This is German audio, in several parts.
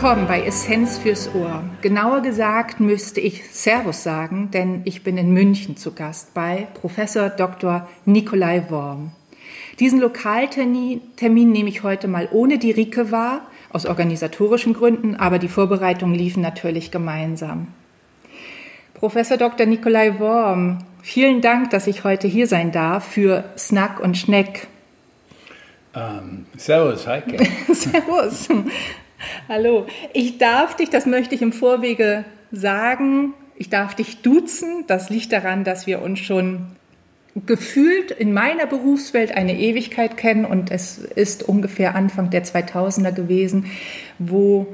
willkommen bei Essenz fürs Ohr. Genauer gesagt müsste ich Servus sagen, denn ich bin in München zu Gast bei Professor Dr. Nikolai Worm. Diesen Lokaltermin nehme ich heute mal ohne die Rike wahr, aus organisatorischen Gründen, aber die Vorbereitungen liefen natürlich gemeinsam. Professor Dr. Nikolai Worm, vielen Dank, dass ich heute hier sein darf für Snack und Schneck. Ähm, servus, Heike. servus. Hallo. Ich darf dich, das möchte ich im Vorwege sagen, ich darf dich duzen. Das liegt daran, dass wir uns schon gefühlt in meiner Berufswelt eine Ewigkeit kennen und es ist ungefähr Anfang der 2000er gewesen, wo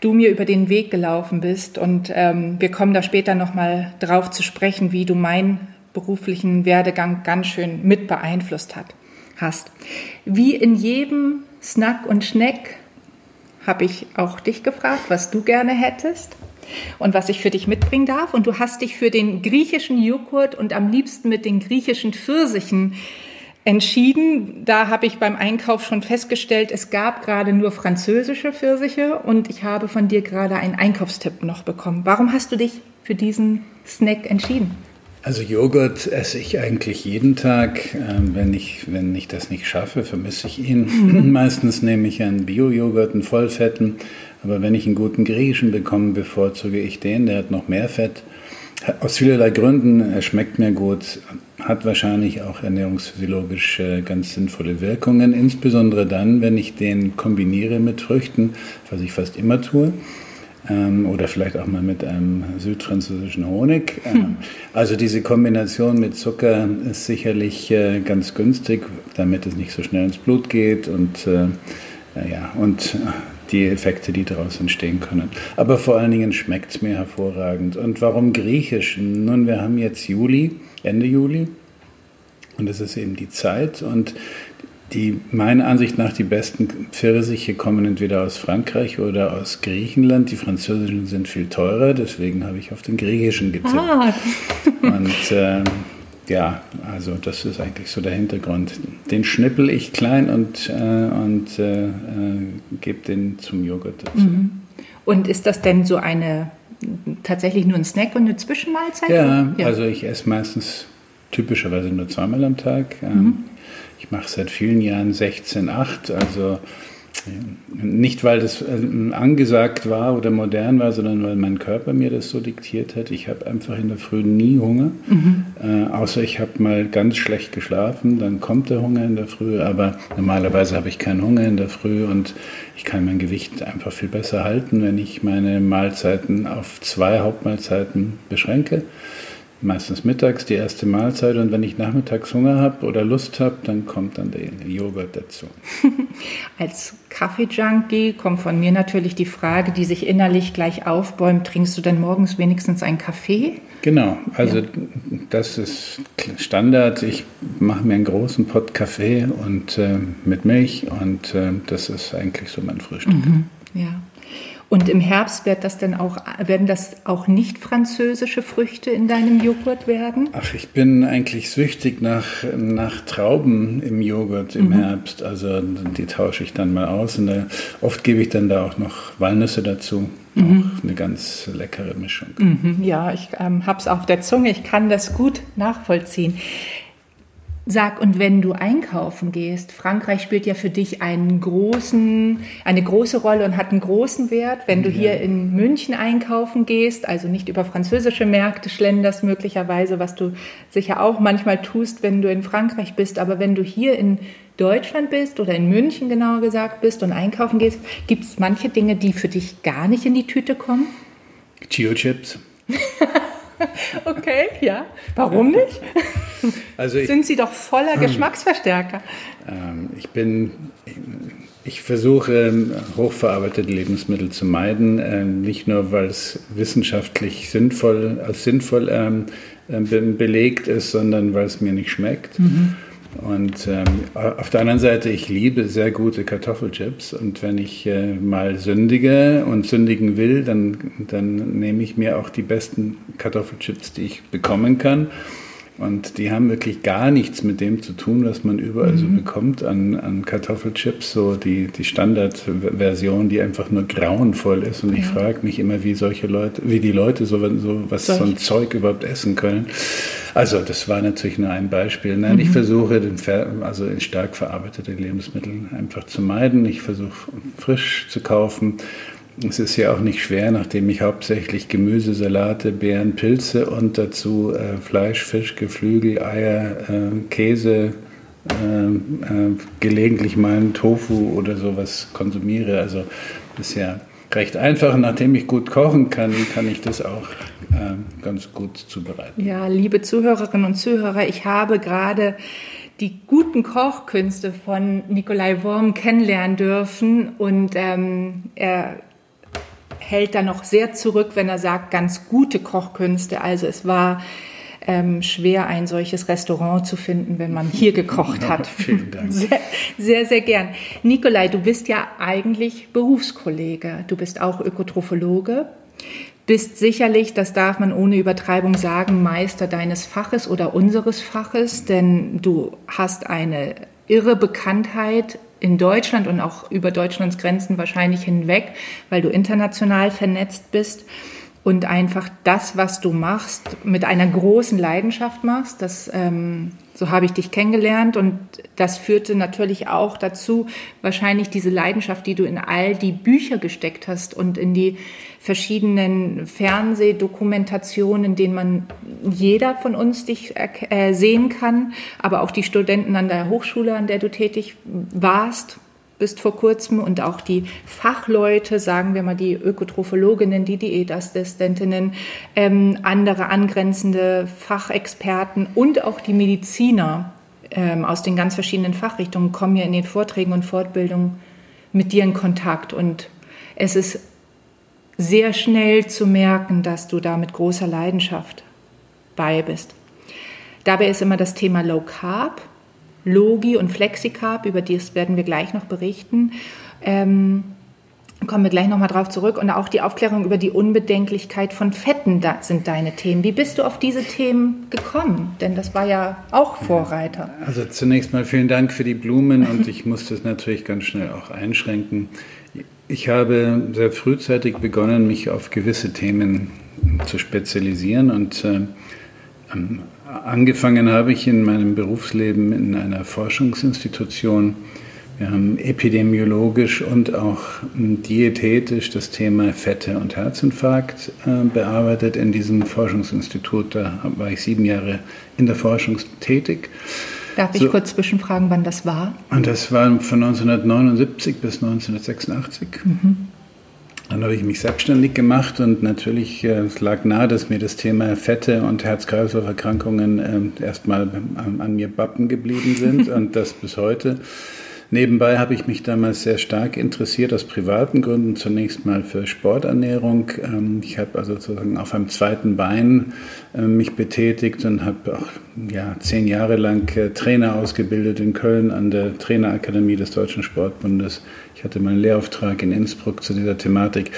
du mir über den Weg gelaufen bist und ähm, wir kommen da später noch mal drauf zu sprechen, wie du meinen beruflichen Werdegang ganz schön mit beeinflusst hat, hast. Wie in jedem Snack und Schneck habe ich auch dich gefragt, was du gerne hättest und was ich für dich mitbringen darf. Und du hast dich für den griechischen Joghurt und am liebsten mit den griechischen Pfirsichen entschieden. Da habe ich beim Einkauf schon festgestellt, es gab gerade nur französische Pfirsiche und ich habe von dir gerade einen Einkaufstipp noch bekommen. Warum hast du dich für diesen Snack entschieden? Also Joghurt esse ich eigentlich jeden Tag. Ähm, wenn, ich, wenn ich das nicht schaffe, vermisse ich ihn. Mhm. Meistens nehme ich einen Bio-Joghurt, einen Vollfetten. Aber wenn ich einen guten griechischen bekomme, bevorzuge ich den. Der hat noch mehr Fett. Aus vielerlei Gründen. Er schmeckt mir gut, hat wahrscheinlich auch ernährungsphysiologisch äh, ganz sinnvolle Wirkungen. Insbesondere dann, wenn ich den kombiniere mit Früchten, was ich fast immer tue ähm, oder vielleicht auch mal mit einem südfranzösischen Honig. Ähm, hm. Also diese Kombination mit Zucker ist sicherlich äh, ganz günstig, damit es nicht so schnell ins Blut geht und äh, ja, und die Effekte, die daraus entstehen können. Aber vor allen Dingen schmeckt es mir hervorragend. Und warum griechisch? Nun, wir haben jetzt Juli, Ende Juli. Und es ist eben die Zeit. Und die meiner Ansicht nach die besten Pfirsiche kommen entweder aus Frankreich oder aus Griechenland. Die französischen sind viel teurer, deswegen habe ich auf den griechischen getippt. Ah. Und äh, ja, also das ist eigentlich so der Hintergrund. Den schnippel ich klein und, äh, und äh, äh gebe den zum Joghurt dazu. Mhm. Und ist das denn so eine tatsächlich nur ein Snack und eine Zwischenmahlzeit? Ja, ja. also ich esse meistens typischerweise nur zweimal am Tag. Ähm, mhm. Ich mache seit vielen Jahren 16,8, also nicht, weil das äh, angesagt war oder modern war, sondern weil mein Körper mir das so diktiert hat. Ich habe einfach in der Früh nie Hunger, mhm. äh, außer ich habe mal ganz schlecht geschlafen, dann kommt der Hunger in der Früh, aber normalerweise habe ich keinen Hunger in der Früh und ich kann mein Gewicht einfach viel besser halten, wenn ich meine Mahlzeiten auf zwei Hauptmahlzeiten beschränke meistens mittags die erste Mahlzeit und wenn ich nachmittags Hunger habe oder Lust habe, dann kommt dann der Joghurt dazu. Als Kaffee-Junkie kommt von mir natürlich die Frage, die sich innerlich gleich aufbäumt, trinkst du denn morgens wenigstens einen Kaffee? Genau, also ja. das ist Standard. Ich mache mir einen großen Pott Kaffee und äh, mit Milch und äh, das ist eigentlich so mein Frühstück. Mhm, ja. Und im Herbst wird das dann auch, werden das auch nicht französische Früchte in deinem Joghurt werden? Ach, ich bin eigentlich süchtig nach, nach Trauben im Joghurt im mhm. Herbst. Also die tausche ich dann mal aus und da, oft gebe ich dann da auch noch Walnüsse dazu. Mhm. Auch eine ganz leckere Mischung. Mhm, ja, ich ähm, habe es auf der Zunge. Ich kann das gut nachvollziehen. Sag, und wenn du einkaufen gehst, Frankreich spielt ja für dich einen großen, eine große Rolle und hat einen großen Wert. Wenn du ja. hier in München einkaufen gehst, also nicht über französische Märkte schlenderst möglicherweise, was du sicher auch manchmal tust, wenn du in Frankreich bist, aber wenn du hier in Deutschland bist oder in München genauer gesagt bist und einkaufen gehst, gibt es manche Dinge, die für dich gar nicht in die Tüte kommen? Chio-Chips. okay, ja. Warum nicht? Also ich, Sind sie doch voller ähm, Geschmacksverstärker. Ähm, ich bin, ich versuche hochverarbeitete Lebensmittel zu meiden, äh, nicht nur weil es wissenschaftlich sinnvoll, als sinnvoll ähm, äh, belegt ist, sondern weil es mir nicht schmeckt. Mhm. Und ähm, auf der anderen Seite, ich liebe sehr gute Kartoffelchips. Und wenn ich äh, mal sündige und sündigen will, dann, dann nehme ich mir auch die besten Kartoffelchips, die ich bekommen kann. Und die haben wirklich gar nichts mit dem zu tun, was man überall mhm. so bekommt an, an Kartoffelchips, so die, die Standardversion, die einfach nur grauenvoll ist. Und ich ja. frage mich immer, wie solche Leute, wie die Leute so, so was Solch. so ein Zeug überhaupt essen können. Also das war natürlich nur ein Beispiel. Nein, mhm. ich versuche den also stark verarbeitete Lebensmittel einfach zu meiden. Ich versuche frisch zu kaufen. Es ist ja auch nicht schwer, nachdem ich hauptsächlich Gemüse, Salate, Beeren, Pilze und dazu äh, Fleisch, Fisch, Geflügel, Eier, äh, Käse, äh, gelegentlich mal einen Tofu oder sowas konsumiere. Also ist ja recht einfach. Nachdem ich gut kochen kann, kann ich das auch äh, ganz gut zubereiten. Ja, liebe Zuhörerinnen und Zuhörer, ich habe gerade die guten Kochkünste von Nikolai Worm kennenlernen dürfen und ähm, er hält da noch sehr zurück, wenn er sagt, ganz gute Kochkünste. Also es war ähm, schwer, ein solches Restaurant zu finden, wenn man hier gekocht hat. Ja, vielen Dank. Sehr, sehr, sehr gern. Nikolai, du bist ja eigentlich Berufskollege. Du bist auch Ökotrophologe. Bist sicherlich, das darf man ohne Übertreibung sagen, Meister deines Faches oder unseres Faches, denn du hast eine irre Bekanntheit in Deutschland und auch über Deutschlands Grenzen wahrscheinlich hinweg, weil du international vernetzt bist und einfach das, was du machst, mit einer großen Leidenschaft machst. Das, ähm, so habe ich dich kennengelernt und das führte natürlich auch dazu, wahrscheinlich diese Leidenschaft, die du in all die Bücher gesteckt hast und in die verschiedenen Fernsehdokumentationen, in denen man jeder von uns dich äh, sehen kann, aber auch die Studenten an der Hochschule, an der du tätig warst, bist vor kurzem und auch die Fachleute, sagen wir mal die Ökotrophologinnen, die Diätassistentinnen, ähm, andere angrenzende Fachexperten und auch die Mediziner ähm, aus den ganz verschiedenen Fachrichtungen kommen ja in den Vorträgen und Fortbildungen mit dir in Kontakt. Und es ist sehr schnell zu merken, dass du da mit großer Leidenschaft bei bist. Dabei ist immer das Thema Low Carb, Logi und Flexicarb, über das werden wir gleich noch berichten. Ähm, kommen wir gleich nochmal drauf zurück. Und auch die Aufklärung über die Unbedenklichkeit von Fetten sind deine Themen. Wie bist du auf diese Themen gekommen? Denn das war ja auch Vorreiter. Also zunächst mal vielen Dank für die Blumen und ich muss das natürlich ganz schnell auch einschränken. Ich habe sehr frühzeitig begonnen, mich auf gewisse Themen zu spezialisieren und äh, angefangen habe ich in meinem Berufsleben in einer Forschungsinstitution. Wir haben epidemiologisch und auch diätetisch das Thema Fette und Herzinfarkt äh, bearbeitet in diesem Forschungsinstitut. Da war ich sieben Jahre in der Forschung tätig. Darf ich so, kurz zwischenfragen, wann das war? Und das war von 1979 bis 1986. Mhm. Dann habe ich mich selbstständig gemacht und natürlich äh, es lag nahe, dass mir das Thema Fette und Herz-Kreislauf-Erkrankungen äh, erstmal an, an mir bappen geblieben sind und das bis heute. Nebenbei habe ich mich damals sehr stark interessiert, aus privaten Gründen, zunächst mal für Sporternährung. Ähm, ich habe also sozusagen auf einem zweiten Bein äh, mich betätigt und habe auch ja, zehn Jahre lang äh, Trainer ausgebildet in Köln an der Trainerakademie des Deutschen Sportbundes. Ich hatte meinen Lehrauftrag in Innsbruck zu dieser Thematik.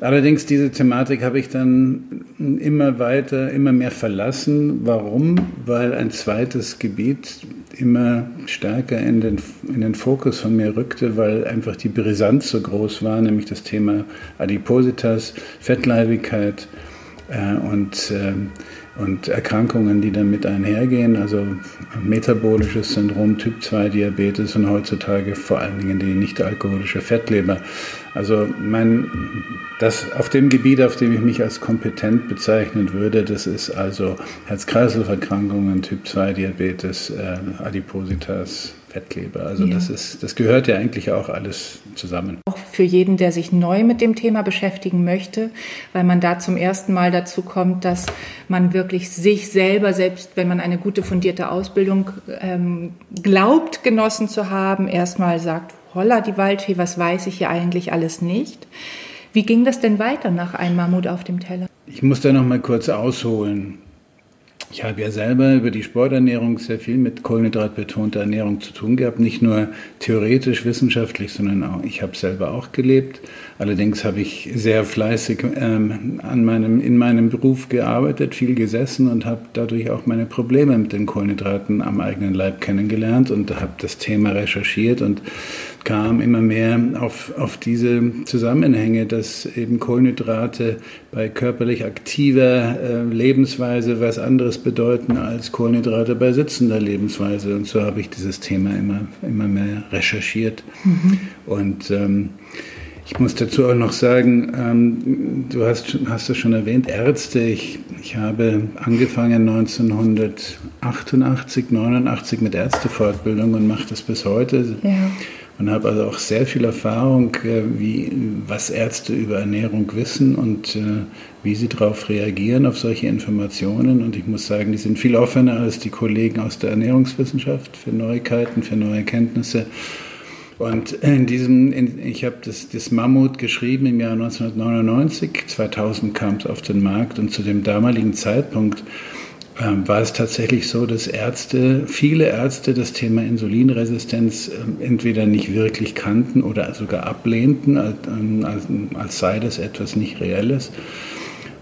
Allerdings diese Thematik habe ich dann immer weiter, immer mehr verlassen. Warum? Weil ein zweites Gebiet immer stärker in den, in den Fokus von mir rückte, weil einfach die Brisanz so groß war, nämlich das Thema Adipositas, Fettleibigkeit äh, und äh, und Erkrankungen, die damit einhergehen, also metabolisches Syndrom, Typ 2 Diabetes und heutzutage vor allen Dingen die nicht alkoholische Fettleber. Also mein, das auf dem Gebiet, auf dem ich mich als kompetent bezeichnen würde, das ist also Herz-Kreislauf-Erkrankungen, Typ 2 Diabetes, äh, Adipositas, Fettkleber. Also ja. das ist, das gehört ja eigentlich auch alles zusammen. Auch für jeden, der sich neu mit dem Thema beschäftigen möchte, weil man da zum ersten Mal dazu kommt, dass man wirklich sich selber, selbst wenn man eine gute fundierte Ausbildung ähm, glaubt, genossen zu haben, erstmal sagt, holla die Waldfee, was weiß ich hier eigentlich alles nicht. Wie ging das denn weiter nach einem Mammut auf dem Teller? Ich muss da noch mal kurz ausholen. Ich habe ja selber über die Sporternährung sehr viel mit kohlenhydratbetonter Ernährung zu tun gehabt, nicht nur theoretisch, wissenschaftlich, sondern auch, ich habe selber auch gelebt. Allerdings habe ich sehr fleißig ähm, an meinem, in meinem Beruf gearbeitet, viel gesessen und habe dadurch auch meine Probleme mit den Kohlenhydraten am eigenen Leib kennengelernt und habe das Thema recherchiert und kam immer mehr auf, auf diese Zusammenhänge, dass eben Kohlenhydrate bei körperlich aktiver äh, Lebensweise was anderes bedeuten als Kohlenhydrate bei sitzender Lebensweise. Und so habe ich dieses Thema immer, immer mehr recherchiert. Mhm. Und ähm, ich muss dazu auch noch sagen, ähm, du hast, hast es schon erwähnt, Ärzte. Ich, ich habe angefangen 1988, 89 mit Ärztefortbildung und mache das bis heute. Ja und habe also auch sehr viel Erfahrung, äh, wie, was Ärzte über Ernährung wissen und äh, wie sie darauf reagieren, auf solche Informationen. Und ich muss sagen, die sind viel offener als die Kollegen aus der Ernährungswissenschaft für Neuigkeiten, für neue Kenntnisse. Und in diesem, in, ich habe das, das Mammut geschrieben im Jahr 1999, 2000 kam es auf den Markt und zu dem damaligen Zeitpunkt war es tatsächlich so, dass Ärzte, viele Ärzte das Thema Insulinresistenz ähm, entweder nicht wirklich kannten oder sogar ablehnten, ähm, als, als sei das etwas nicht Reelles.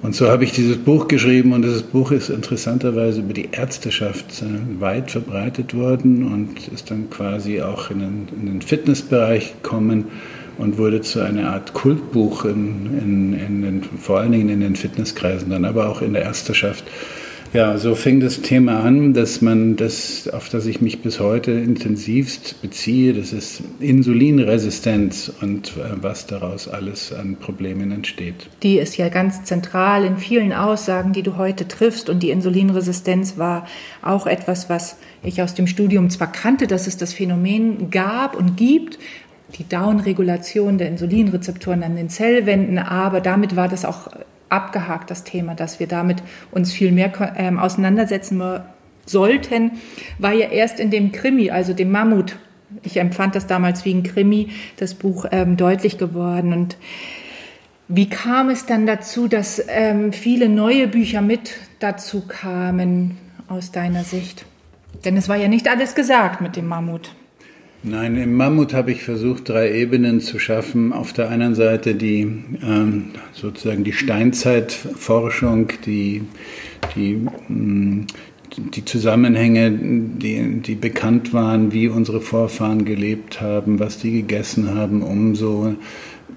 Und so habe ich dieses Buch geschrieben und dieses Buch ist interessanterweise über die Ärzteschaft äh, weit verbreitet worden und ist dann quasi auch in den, in den Fitnessbereich gekommen und wurde zu einer Art Kultbuch, in, in, in den, vor allen Dingen in den Fitnesskreisen, dann aber auch in der Ärzteschaft. Ja, so fing das Thema an, dass man das, auf das ich mich bis heute intensivst beziehe, das ist Insulinresistenz und äh, was daraus alles an Problemen entsteht. Die ist ja ganz zentral in vielen Aussagen, die du heute triffst. Und die Insulinresistenz war auch etwas, was ich aus dem Studium zwar kannte, dass es das Phänomen gab und gibt, die Downregulation der Insulinrezeptoren an den Zellwänden, aber damit war das auch abgehakt, das Thema, dass wir damit uns viel mehr ähm, auseinandersetzen sollten, war ja erst in dem Krimi, also dem Mammut, ich empfand das damals wie ein Krimi, das Buch ähm, deutlich geworden. Und wie kam es dann dazu, dass ähm, viele neue Bücher mit dazu kamen aus deiner Sicht? Denn es war ja nicht alles gesagt mit dem Mammut. Nein, im Mammut habe ich versucht, drei Ebenen zu schaffen. Auf der einen Seite die ähm, sozusagen die Steinzeitforschung, die, die, mm, die Zusammenhänge, die, die bekannt waren, wie unsere Vorfahren gelebt haben, was die gegessen haben, um so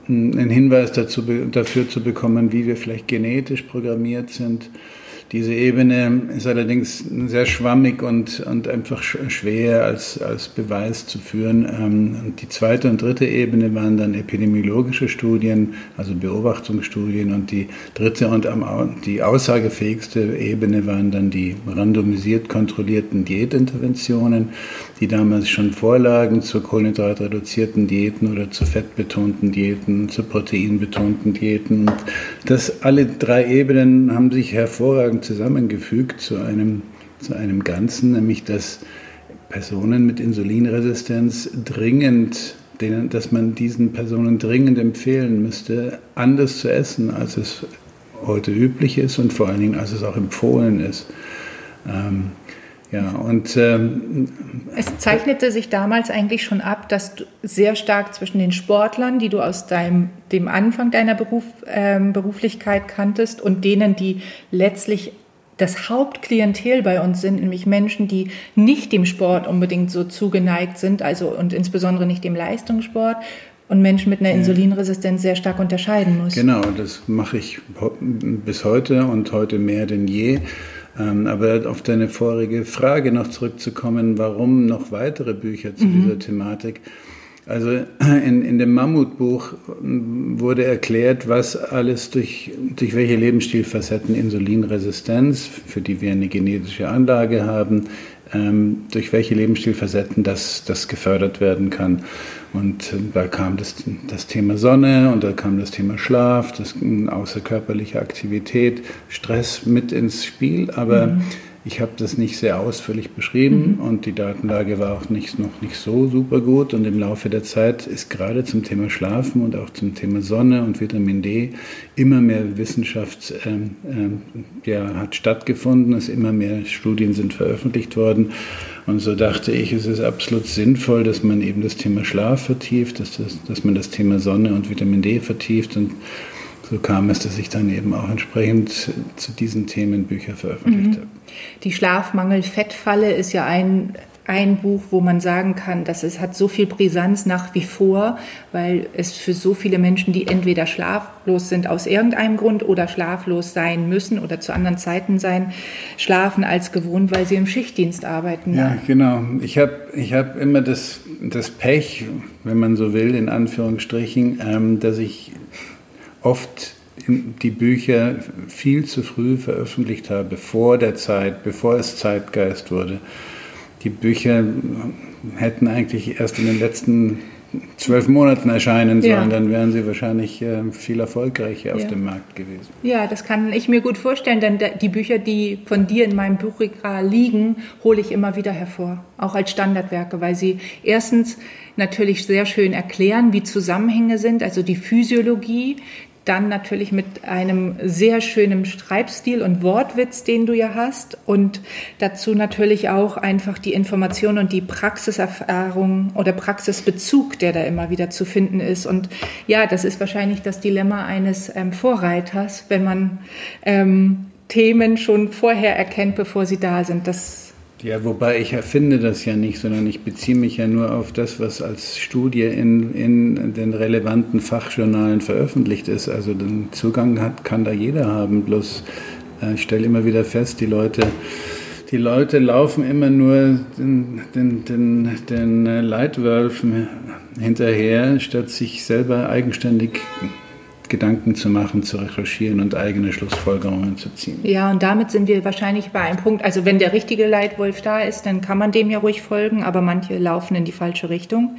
mm, einen Hinweis dazu, dafür zu bekommen, wie wir vielleicht genetisch programmiert sind. Diese Ebene ist allerdings sehr schwammig und, und einfach schwer als, als Beweis zu führen. Ähm, und die zweite und dritte Ebene waren dann epidemiologische Studien, also Beobachtungsstudien. Und die dritte und die aussagefähigste Ebene waren dann die randomisiert kontrollierten Dietinterventionen, die damals schon vorlagen zu kohlenhydratreduzierten Diäten oder zu fettbetonten Diäten, zu proteinbetonten Diäten. Und das alle drei Ebenen haben sich hervorragend zusammengefügt zu einem, zu einem Ganzen, nämlich dass Personen mit Insulinresistenz dringend, denen, dass man diesen Personen dringend empfehlen müsste, anders zu essen, als es heute üblich ist und vor allen Dingen, als es auch empfohlen ist. Ähm, ja, und ähm, es zeichnete sich damals eigentlich schon ab, dass du sehr stark zwischen den Sportlern, die du aus deinem dem Anfang deiner Beruf, ähm, Beruflichkeit kanntest, und denen, die letztlich das Hauptklientel bei uns sind, nämlich Menschen, die nicht dem Sport unbedingt so zugeneigt sind, also und insbesondere nicht dem Leistungssport, und Menschen mit einer Insulinresistenz sehr stark unterscheiden muss. Genau, das mache ich bis heute und heute mehr denn je. Ähm, aber auf deine vorige Frage noch zurückzukommen, warum noch weitere Bücher zu mhm. dieser Thematik? Also in, in dem Mammutbuch wurde erklärt, was alles durch, durch welche Lebensstilfacetten Insulinresistenz, für die wir eine genetische Anlage haben, ähm, durch welche Lebensstilfacetten das, das gefördert werden kann. Und äh, da kam das, das Thema Sonne und da kam das Thema Schlaf, das außerkörperliche Aktivität, Stress mit ins Spiel. Aber mhm. Ich habe das nicht sehr ausführlich beschrieben mhm. und die Datenlage war auch nicht, noch nicht so super gut. Und im Laufe der Zeit ist gerade zum Thema Schlafen und auch zum Thema Sonne und Vitamin D immer mehr Wissenschaft ähm, ähm, ja, hat stattgefunden. Es immer mehr Studien sind veröffentlicht worden. Und so dachte ich, es ist absolut sinnvoll, dass man eben das Thema Schlaf vertieft, dass, das, dass man das Thema Sonne und Vitamin D vertieft und so kam es, dass ich dann eben auch entsprechend zu diesen Themen Bücher veröffentlicht mhm. habe. Die Schlafmangel-Fettfalle ist ja ein, ein Buch, wo man sagen kann, dass es hat so viel Brisanz nach wie vor, weil es für so viele Menschen, die entweder schlaflos sind aus irgendeinem Grund oder schlaflos sein müssen oder zu anderen Zeiten sein, schlafen als gewohnt, weil sie im Schichtdienst arbeiten. Ja, genau. Ich habe ich hab immer das, das Pech, wenn man so will, in Anführungsstrichen, ähm, dass ich oft die Bücher viel zu früh veröffentlicht habe, vor der Zeit, bevor es Zeitgeist wurde. Die Bücher hätten eigentlich erst in den letzten zwölf Monaten erscheinen sollen, ja. dann wären sie wahrscheinlich äh, viel erfolgreicher auf dem Markt gewesen. Ja, das kann ich mir gut vorstellen, denn die Bücher, die von dir in meinem Buchregal liegen, hole ich immer wieder hervor, auch als Standardwerke, weil sie erstens natürlich sehr schön erklären, wie Zusammenhänge sind, also die Physiologie, dann natürlich mit einem sehr schönen Schreibstil und Wortwitz, den du ja hast. Und dazu natürlich auch einfach die Information und die Praxiserfahrung oder Praxisbezug, der da immer wieder zu finden ist. Und ja, das ist wahrscheinlich das Dilemma eines ähm, Vorreiters, wenn man ähm, Themen schon vorher erkennt, bevor sie da sind. Das ja, wobei ich erfinde das ja nicht, sondern ich beziehe mich ja nur auf das, was als Studie in, in den relevanten Fachjournalen veröffentlicht ist. Also den Zugang hat, kann da jeder haben. Bloß äh, ich stelle immer wieder fest, die Leute, die Leute laufen immer nur den, den, den, den Leitwölfen hinterher, statt sich selber eigenständig Gedanken zu machen, zu recherchieren und eigene Schlussfolgerungen zu ziehen. Ja, und damit sind wir wahrscheinlich bei einem Punkt, also wenn der richtige Leitwolf da ist, dann kann man dem ja ruhig folgen, aber manche laufen in die falsche Richtung.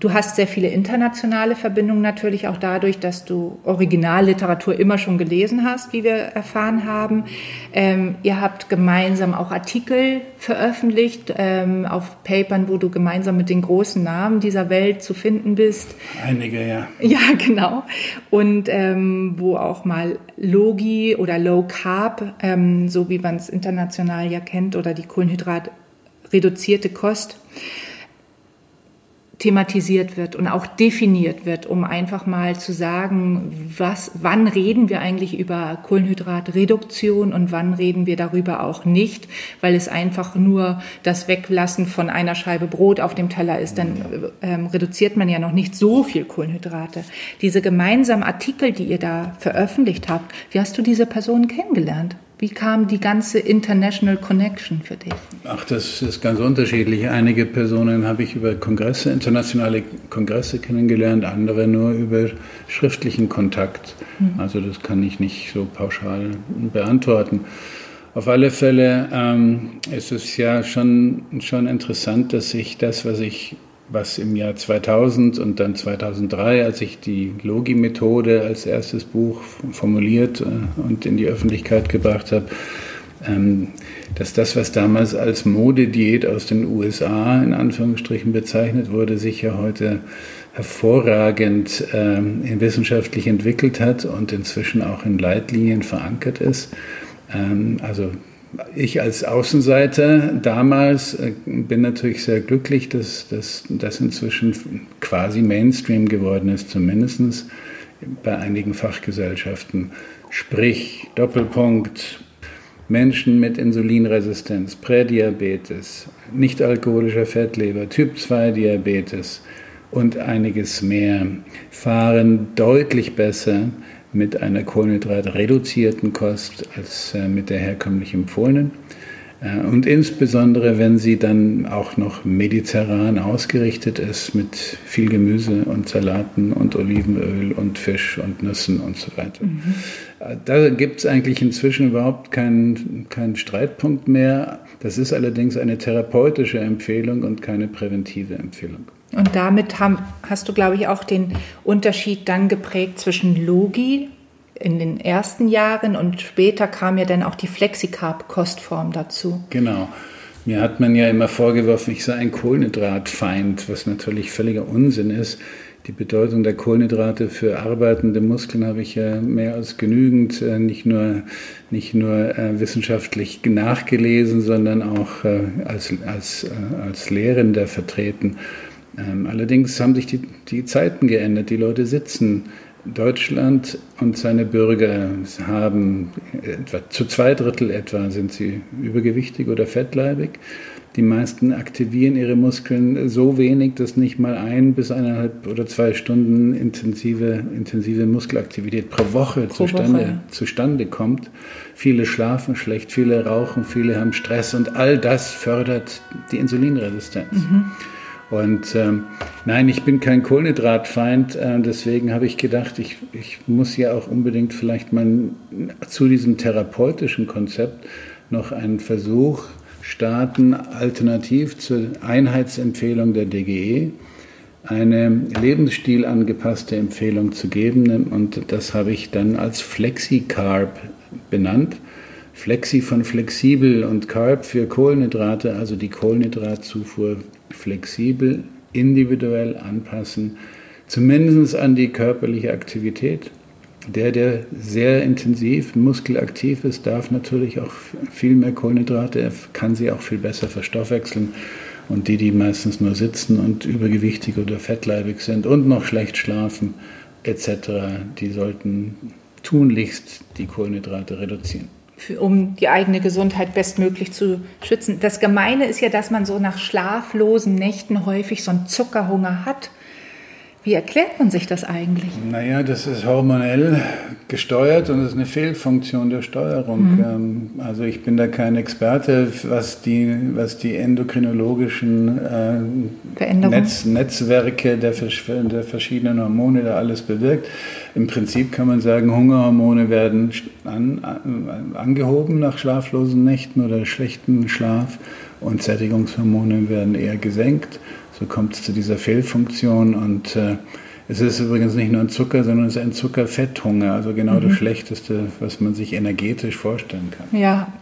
Du hast sehr viele internationale Verbindungen natürlich auch dadurch, dass du Originalliteratur immer schon gelesen hast, wie wir erfahren haben. Ähm, ihr habt gemeinsam auch Artikel veröffentlicht ähm, auf Papern, wo du gemeinsam mit den großen Namen dieser Welt zu finden bist. Einige, ja. Ja, genau. Und ähm, wo auch mal Logi oder Low Carb, ähm, so wie man es international ja kennt, oder die Kohlenhydrat reduzierte Kost thematisiert wird und auch definiert wird, um einfach mal zu sagen, was, wann reden wir eigentlich über Kohlenhydratreduktion und wann reden wir darüber auch nicht, weil es einfach nur das Weglassen von einer Scheibe Brot auf dem Teller ist, dann ähm, reduziert man ja noch nicht so viel Kohlenhydrate. Diese gemeinsamen Artikel, die ihr da veröffentlicht habt, wie hast du diese Person kennengelernt? Wie kam die ganze International Connection für dich? Ach, das ist ganz unterschiedlich. Einige Personen habe ich über Kongresse, internationale Kongresse kennengelernt, andere nur über schriftlichen Kontakt. Mhm. Also das kann ich nicht so pauschal beantworten. Auf alle Fälle ähm, ist es ja schon, schon interessant, dass ich das, was ich was im Jahr 2000 und dann 2003, als ich die Logi-Methode als erstes Buch formuliert äh, und in die Öffentlichkeit gebracht habe, ähm, dass das, was damals als Modediät aus den USA in Anführungsstrichen bezeichnet wurde, sich ja heute hervorragend ähm, wissenschaftlich entwickelt hat und inzwischen auch in Leitlinien verankert ist. Ähm, also ich als Außenseiter damals äh, bin natürlich sehr glücklich, dass das inzwischen quasi Mainstream geworden ist, zumindest bei einigen Fachgesellschaften. Sprich, Doppelpunkt, Menschen mit Insulinresistenz, Prädiabetes, nicht-alkoholischer Fettleber, Typ-2-Diabetes und einiges mehr fahren deutlich besser mit einer kohlenhydratreduzierten Kost als äh, mit der herkömmlich empfohlenen. Äh, und insbesondere, wenn sie dann auch noch mediterran ausgerichtet ist mit viel Gemüse und Salaten und Olivenöl und Fisch und Nüssen und so weiter. Mhm. Äh, da gibt es eigentlich inzwischen überhaupt keinen, keinen Streitpunkt mehr. Das ist allerdings eine therapeutische Empfehlung und keine präventive Empfehlung. Und damit haben, hast du, glaube ich, auch den Unterschied dann geprägt zwischen Logi in den ersten Jahren und später kam ja dann auch die Flexicarb-Kostform dazu. Genau. Mir hat man ja immer vorgeworfen, ich sei ein Kohlenhydratfeind, was natürlich völliger Unsinn ist. Die Bedeutung der Kohlenhydrate für arbeitende Muskeln habe ich ja mehr als genügend, äh, nicht nur, nicht nur äh, wissenschaftlich nachgelesen, sondern auch äh, als, als, als Lehrender vertreten. Ähm, allerdings haben sich die, die Zeiten geändert. Die Leute sitzen. Deutschland und seine Bürger haben etwa zu zwei Drittel etwa sind sie übergewichtig oder fettleibig. Die meisten aktivieren ihre Muskeln so wenig, dass nicht mal ein bis eineinhalb oder zwei Stunden intensive, intensive Muskelaktivität pro Woche, pro zustande, Woche. zustande kommt. Viele schlafen schlecht, viele rauchen, viele haben Stress und all das fördert die Insulinresistenz. Mhm. Und ähm, nein, ich bin kein Kohlenhydratfeind, äh, deswegen habe ich gedacht, ich, ich muss ja auch unbedingt vielleicht mal zu diesem therapeutischen Konzept noch einen Versuch starten, alternativ zur Einheitsempfehlung der DGE eine lebensstilanngepasste Empfehlung zu geben. Und das habe ich dann als FlexiCarb benannt. Flexi von flexibel und Carb für Kohlenhydrate, also die Kohlenhydratzufuhr flexibel, individuell anpassen, zumindest an die körperliche Aktivität. Der, der sehr intensiv muskelaktiv ist, darf natürlich auch viel mehr Kohlenhydrate, er kann sie auch viel besser verstoffwechseln. Und die, die meistens nur sitzen und übergewichtig oder fettleibig sind und noch schlecht schlafen etc., die sollten tunlichst die Kohlenhydrate reduzieren für, um die eigene Gesundheit bestmöglich zu schützen. Das Gemeine ist ja, dass man so nach schlaflosen Nächten häufig so einen Zuckerhunger hat. Wie erklärt man sich das eigentlich? Naja, das ist hormonell gesteuert und es ist eine Fehlfunktion der Steuerung. Mhm. Ähm, also ich bin da kein Experte, was die, was die endokrinologischen äh, Netz, Netzwerke der, der verschiedenen Hormone da alles bewirkt. Im Prinzip kann man sagen, Hungerhormone werden an, an, angehoben nach schlaflosen Nächten oder schlechtem Schlaf und Sättigungshormone werden eher gesenkt. So kommt es zu dieser Fehlfunktion und äh, es ist übrigens nicht nur ein Zucker, sondern es ist ein Zuckerfetthunger, also genau mhm. das Schlechteste, was man sich energetisch vorstellen kann. Ja,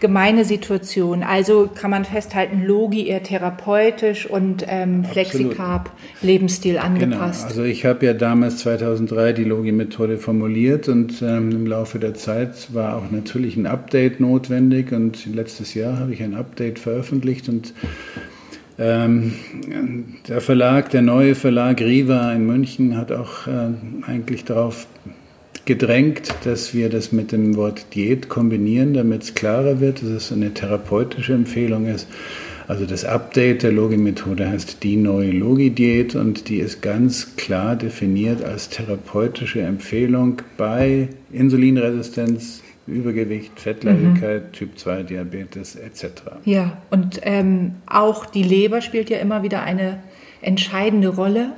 gemeine Situation. Also kann man festhalten, Logi eher therapeutisch und ähm, Flexicarb Lebensstil genau. angepasst. Genau. Also ich habe ja damals 2003 die Logi-Methode formuliert und ähm, im Laufe der Zeit war auch natürlich ein Update notwendig und letztes Jahr habe ich ein Update veröffentlicht und ähm, der Verlag, der neue Verlag Riva in München hat auch äh, eigentlich darauf gedrängt, dass wir das mit dem Wort Diät kombinieren, damit es klarer wird, dass es eine therapeutische Empfehlung ist. Also das Update der Logi-Methode heißt die neue Logi-Diät und die ist ganz klar definiert als therapeutische Empfehlung bei Insulinresistenz, Übergewicht, Fettleibigkeit, mhm. Typ 2 Diabetes etc. Ja, und ähm, auch die Leber spielt ja immer wieder eine entscheidende Rolle.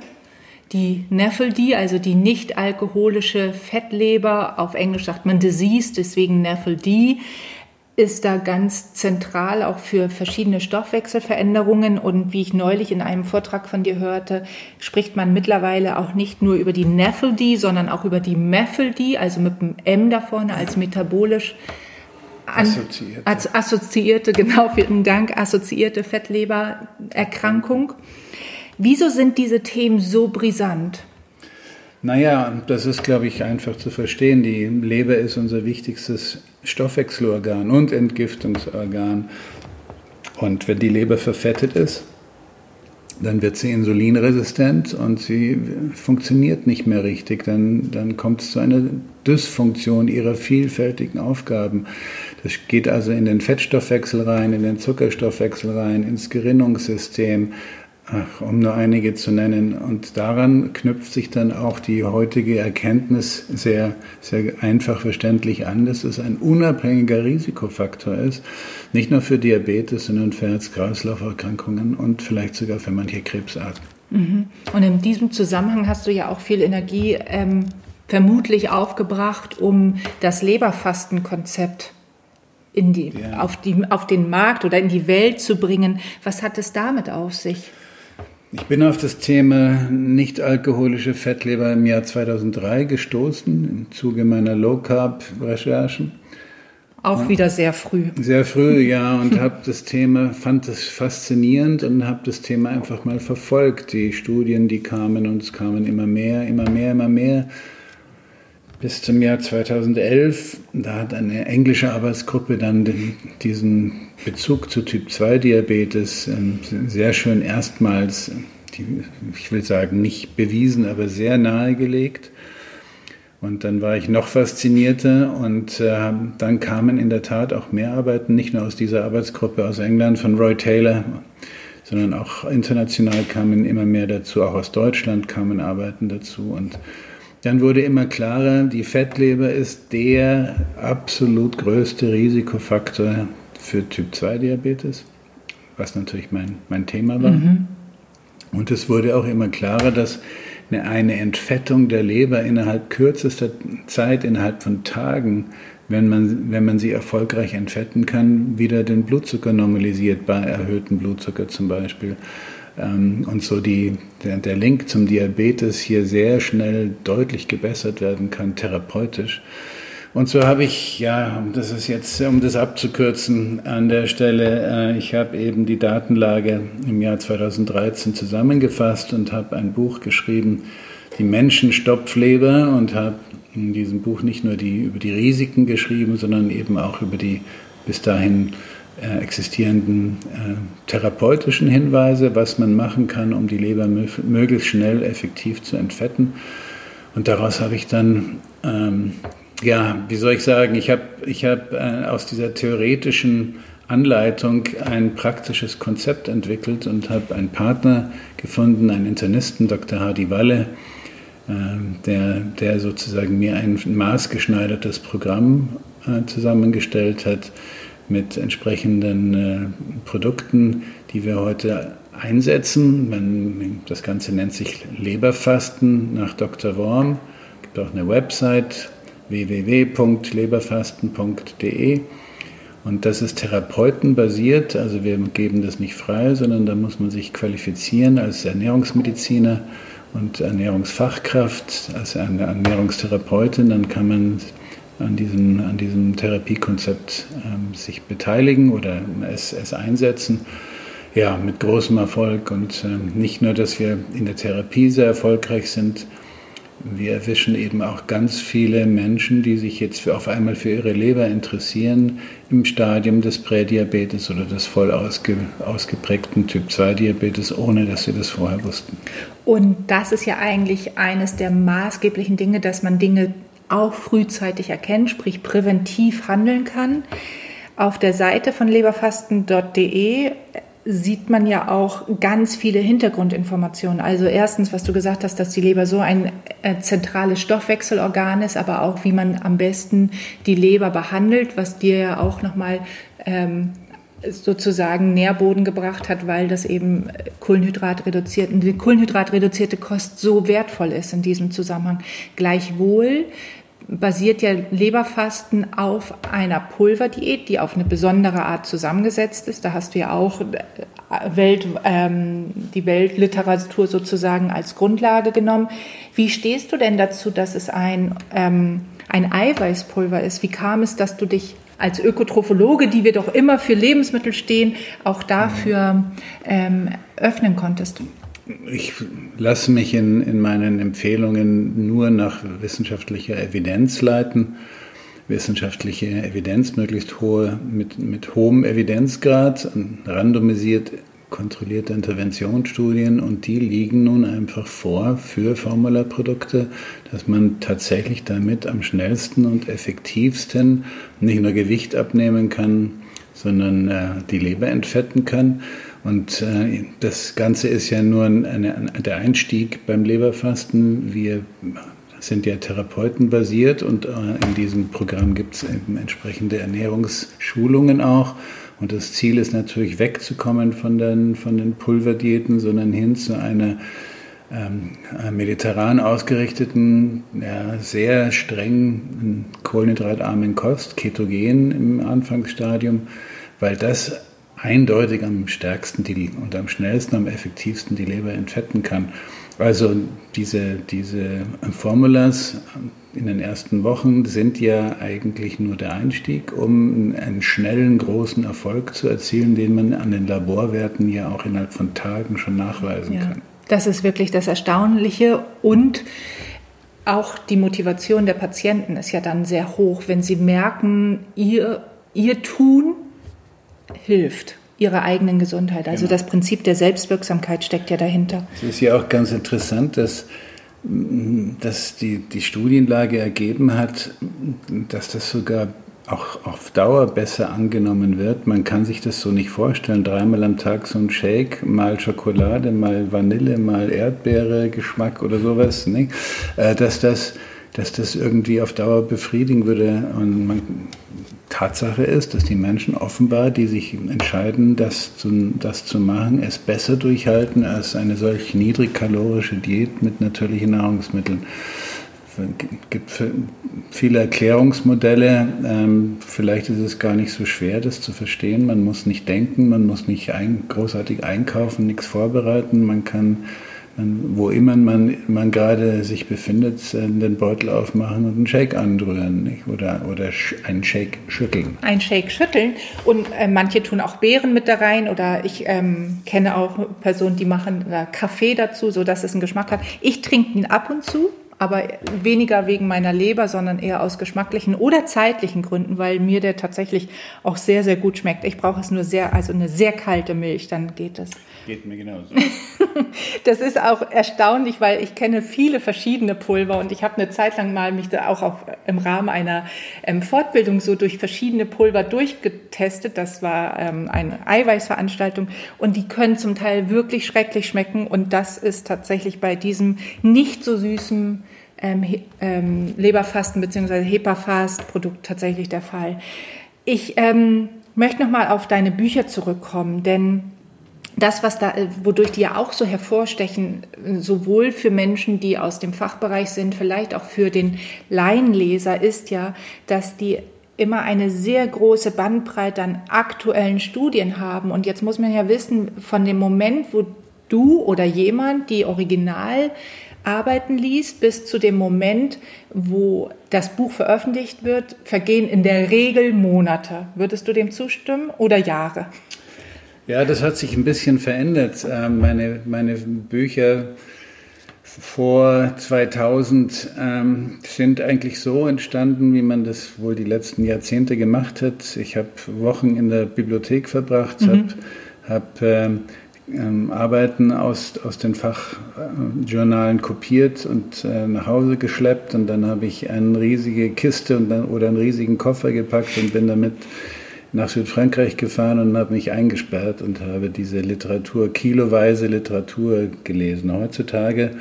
Die NAFLD, also die nicht alkoholische Fettleber, auf Englisch sagt man Disease, deswegen NAFLD, ist da ganz zentral auch für verschiedene Stoffwechselveränderungen. Und wie ich neulich in einem Vortrag von dir hörte, spricht man mittlerweile auch nicht nur über die NAFLD, sondern auch über die MEFLD, also mit dem M da vorne als metabolisch assoziierte. Als assoziierte, genau, vielen Dank, assoziierte Fettlebererkrankung. Wieso sind diese Themen so brisant? Naja, das ist, glaube ich, einfach zu verstehen. Die Leber ist unser wichtigstes Stoffwechselorgan und Entgiftungsorgan. Und wenn die Leber verfettet ist, dann wird sie insulinresistent und sie funktioniert nicht mehr richtig. Dann, dann kommt es zu einer Dysfunktion ihrer vielfältigen Aufgaben. Das geht also in den Fettstoffwechsel rein, in den Zuckerstoffwechsel rein, ins Gerinnungssystem, Ach, um nur einige zu nennen. Und daran knüpft sich dann auch die heutige Erkenntnis sehr, sehr einfach verständlich an, dass es ein unabhängiger Risikofaktor ist, nicht nur für Diabetes, sondern für Herz-Kreislauf-Erkrankungen und vielleicht sogar für manche Krebsarten. Mhm. Und in diesem Zusammenhang hast du ja auch viel Energie ähm, vermutlich aufgebracht, um das Leberfastenkonzept in die, ja. auf, die, auf den Markt oder in die Welt zu bringen. Was hat es damit auf sich? Ich bin auf das Thema nicht-alkoholische Fettleber im Jahr 2003 gestoßen, im Zuge meiner Low-Carb-Recherchen. Auch ja. wieder sehr früh. Sehr früh, ja, und habe das Thema, fand es faszinierend und habe das Thema einfach mal verfolgt. Die Studien, die kamen und es kamen immer mehr, immer mehr, immer mehr. Bis zum Jahr 2011, da hat eine englische Arbeitsgruppe dann den, diesen Bezug zu Typ-2-Diabetes ähm, sehr schön erstmals, ich will sagen, nicht bewiesen, aber sehr nahegelegt. Und dann war ich noch faszinierter und äh, dann kamen in der Tat auch mehr Arbeiten, nicht nur aus dieser Arbeitsgruppe aus England von Roy Taylor, sondern auch international kamen immer mehr dazu, auch aus Deutschland kamen Arbeiten dazu. Und dann wurde immer klarer, die Fettleber ist der absolut größte Risikofaktor für Typ-2-Diabetes, was natürlich mein, mein Thema war. Mhm. Und es wurde auch immer klarer, dass eine Entfettung der Leber innerhalb kürzester Zeit, innerhalb von Tagen, wenn man, wenn man sie erfolgreich entfetten kann, wieder den Blutzucker normalisiert, bei erhöhtem Blutzucker zum Beispiel. Ähm, und so die, der, der Link zum Diabetes hier sehr schnell deutlich gebessert werden kann, therapeutisch. Und so habe ich, ja, das ist jetzt, um das abzukürzen an der Stelle, äh, ich habe eben die Datenlage im Jahr 2013 zusammengefasst und habe ein Buch geschrieben, die Menschenstopfleber und habe in diesem Buch nicht nur die, über die Risiken geschrieben, sondern eben auch über die bis dahin äh, existierenden äh, therapeutischen Hinweise, was man machen kann, um die Leber möglichst schnell effektiv zu entfetten. Und daraus habe ich dann ähm, ja, wie soll ich sagen, ich habe ich hab, äh, aus dieser theoretischen Anleitung ein praktisches Konzept entwickelt und habe einen Partner gefunden, einen Internisten, Dr. Hardy Walle, äh, der, der sozusagen mir ein maßgeschneidertes Programm äh, zusammengestellt hat mit entsprechenden äh, Produkten, die wir heute einsetzen. Man, das Ganze nennt sich Leberfasten nach Dr. Worm. Es gibt auch eine Website www.leberfasten.de. Und das ist therapeutenbasiert, also wir geben das nicht frei, sondern da muss man sich qualifizieren als Ernährungsmediziner und Ernährungsfachkraft, als Ernährungstherapeutin, dann kann man an diesem, an diesem Therapiekonzept ähm, sich beteiligen oder es, es einsetzen. Ja, mit großem Erfolg und ähm, nicht nur, dass wir in der Therapie sehr erfolgreich sind, wir erwischen eben auch ganz viele Menschen, die sich jetzt für, auf einmal für ihre Leber interessieren, im Stadium des Prädiabetes oder des voll ausge, ausgeprägten Typ-2-Diabetes, ohne dass sie das vorher wussten. Und das ist ja eigentlich eines der maßgeblichen Dinge, dass man Dinge auch frühzeitig erkennt, sprich präventiv handeln kann. Auf der Seite von leberfasten.de sieht man ja auch ganz viele Hintergrundinformationen. Also erstens, was du gesagt hast, dass die Leber so ein äh, zentrales Stoffwechselorgan ist, aber auch, wie man am besten die Leber behandelt, was dir ja auch nochmal ähm, sozusagen Nährboden gebracht hat, weil das eben Kohlenhydrat reduziert, die Kohlenhydratreduzierte Kost so wertvoll ist in diesem Zusammenhang. Gleichwohl basiert ja Leberfasten auf einer Pulverdiät, die auf eine besondere Art zusammengesetzt ist. Da hast du ja auch äh, Welt, ähm, die Weltliteratur sozusagen als Grundlage genommen. Wie stehst du denn dazu, dass es ein, ähm, ein Eiweißpulver ist? Wie kam es, dass du dich als Ökotrophologe, die wir doch immer für Lebensmittel stehen, auch dafür ähm, öffnen konntest? Ich lasse mich in, in meinen Empfehlungen nur nach wissenschaftlicher Evidenz leiten. Wissenschaftliche Evidenz, möglichst hohe, mit, mit hohem Evidenzgrad, randomisiert kontrollierte Interventionsstudien und die liegen nun einfach vor für Formularprodukte, dass man tatsächlich damit am schnellsten und effektivsten nicht nur Gewicht abnehmen kann, sondern äh, die Leber entfetten kann. Und äh, das Ganze ist ja nur eine, eine, der Einstieg beim Leberfasten. Wir sind ja Therapeuten basiert und äh, in diesem Programm gibt es entsprechende Ernährungsschulungen auch. Und das Ziel ist natürlich wegzukommen von den, von den Pulverdiäten, sondern hin zu einer ähm, mediterran ausgerichteten, ja, sehr streng kohlenhydratarmen Kost, ketogen im Anfangsstadium, weil das eindeutig am stärksten die, und am schnellsten, am effektivsten die Leber entfetten kann. Also diese, diese Formulas in den ersten Wochen sind ja eigentlich nur der Einstieg, um einen schnellen, großen Erfolg zu erzielen, den man an den Laborwerten ja auch innerhalb von Tagen schon nachweisen ja, kann. Das ist wirklich das Erstaunliche und auch die Motivation der Patienten ist ja dann sehr hoch, wenn sie merken, ihr, ihr Tun hilft ihrer eigenen Gesundheit. Also genau. das Prinzip der Selbstwirksamkeit steckt ja dahinter. Es ist ja auch ganz interessant, dass, dass die, die Studienlage ergeben hat, dass das sogar auch auf Dauer besser angenommen wird. Man kann sich das so nicht vorstellen. Dreimal am Tag so ein Shake, mal Schokolade, mal Vanille, mal Erdbeere, Geschmack oder sowas. Äh, dass, das, dass das irgendwie auf Dauer befriedigen würde. Und man, Tatsache ist, dass die Menschen offenbar, die sich entscheiden, das zu, das zu machen, es besser durchhalten als eine solch niedrigkalorische Diät mit natürlichen Nahrungsmitteln. Es gibt viele Erklärungsmodelle. Ähm, vielleicht ist es gar nicht so schwer, das zu verstehen. Man muss nicht denken, man muss nicht großartig einkaufen, nichts vorbereiten. Man kann wo immer man, man gerade sich befindet, äh, den Beutel aufmachen und einen Shake anrühren nicht? Oder, oder einen Shake schütteln. Ein Shake schütteln und äh, manche tun auch Beeren mit da rein oder ich ähm, kenne auch Personen, die machen äh, Kaffee dazu, sodass es einen Geschmack hat. Ich trinke ihn ab und zu, aber weniger wegen meiner Leber, sondern eher aus geschmacklichen oder zeitlichen Gründen, weil mir der tatsächlich auch sehr, sehr gut schmeckt. Ich brauche es nur sehr, also eine sehr kalte Milch, dann geht es. Geht mir genauso. das ist auch erstaunlich, weil ich kenne viele verschiedene Pulver und ich habe eine Zeit lang mal mich da auch auf, im Rahmen einer ähm, Fortbildung so durch verschiedene Pulver durchgetestet. Das war ähm, eine Eiweißveranstaltung und die können zum Teil wirklich schrecklich schmecken und das ist tatsächlich bei diesem nicht so süßen ähm, ähm, Leberfasten bzw. Hepa-Fast-Produkt tatsächlich der Fall. Ich ähm, möchte nochmal auf deine Bücher zurückkommen, denn das, was da, wodurch die ja auch so hervorstechen, sowohl für Menschen, die aus dem Fachbereich sind, vielleicht auch für den Laienleser, ist ja, dass die immer eine sehr große Bandbreite an aktuellen Studien haben. Und jetzt muss man ja wissen, von dem Moment, wo du oder jemand die Original arbeiten liest, bis zu dem Moment, wo das Buch veröffentlicht wird, vergehen in der Regel Monate. Würdest du dem zustimmen oder Jahre? Ja, das hat sich ein bisschen verändert. Ähm, meine, meine Bücher vor 2000 ähm, sind eigentlich so entstanden, wie man das wohl die letzten Jahrzehnte gemacht hat. Ich habe Wochen in der Bibliothek verbracht, mhm. habe hab, ähm, ähm, Arbeiten aus, aus den Fachjournalen kopiert und äh, nach Hause geschleppt und dann habe ich eine riesige Kiste und dann, oder einen riesigen Koffer gepackt und bin damit nach Südfrankreich gefahren und habe mich eingesperrt und habe diese Literatur, kiloweise Literatur gelesen. Heutzutage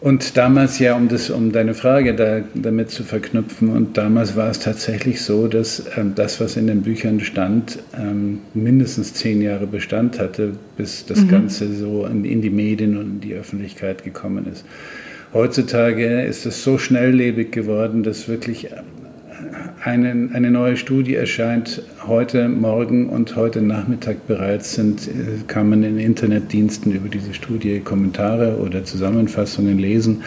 und damals ja, um, das, um deine Frage da, damit zu verknüpfen, und damals war es tatsächlich so, dass ähm, das, was in den Büchern stand, ähm, mindestens zehn Jahre Bestand hatte, bis das mhm. Ganze so in, in, die Medien und in die Öffentlichkeit gekommen ist. Heutzutage ist es so schnelllebig geworden, dass wirklich eine, eine neue Studie erscheint heute Morgen und heute Nachmittag bereits sind, äh, kann man in Internetdiensten über diese Studie Kommentare oder Zusammenfassungen lesen.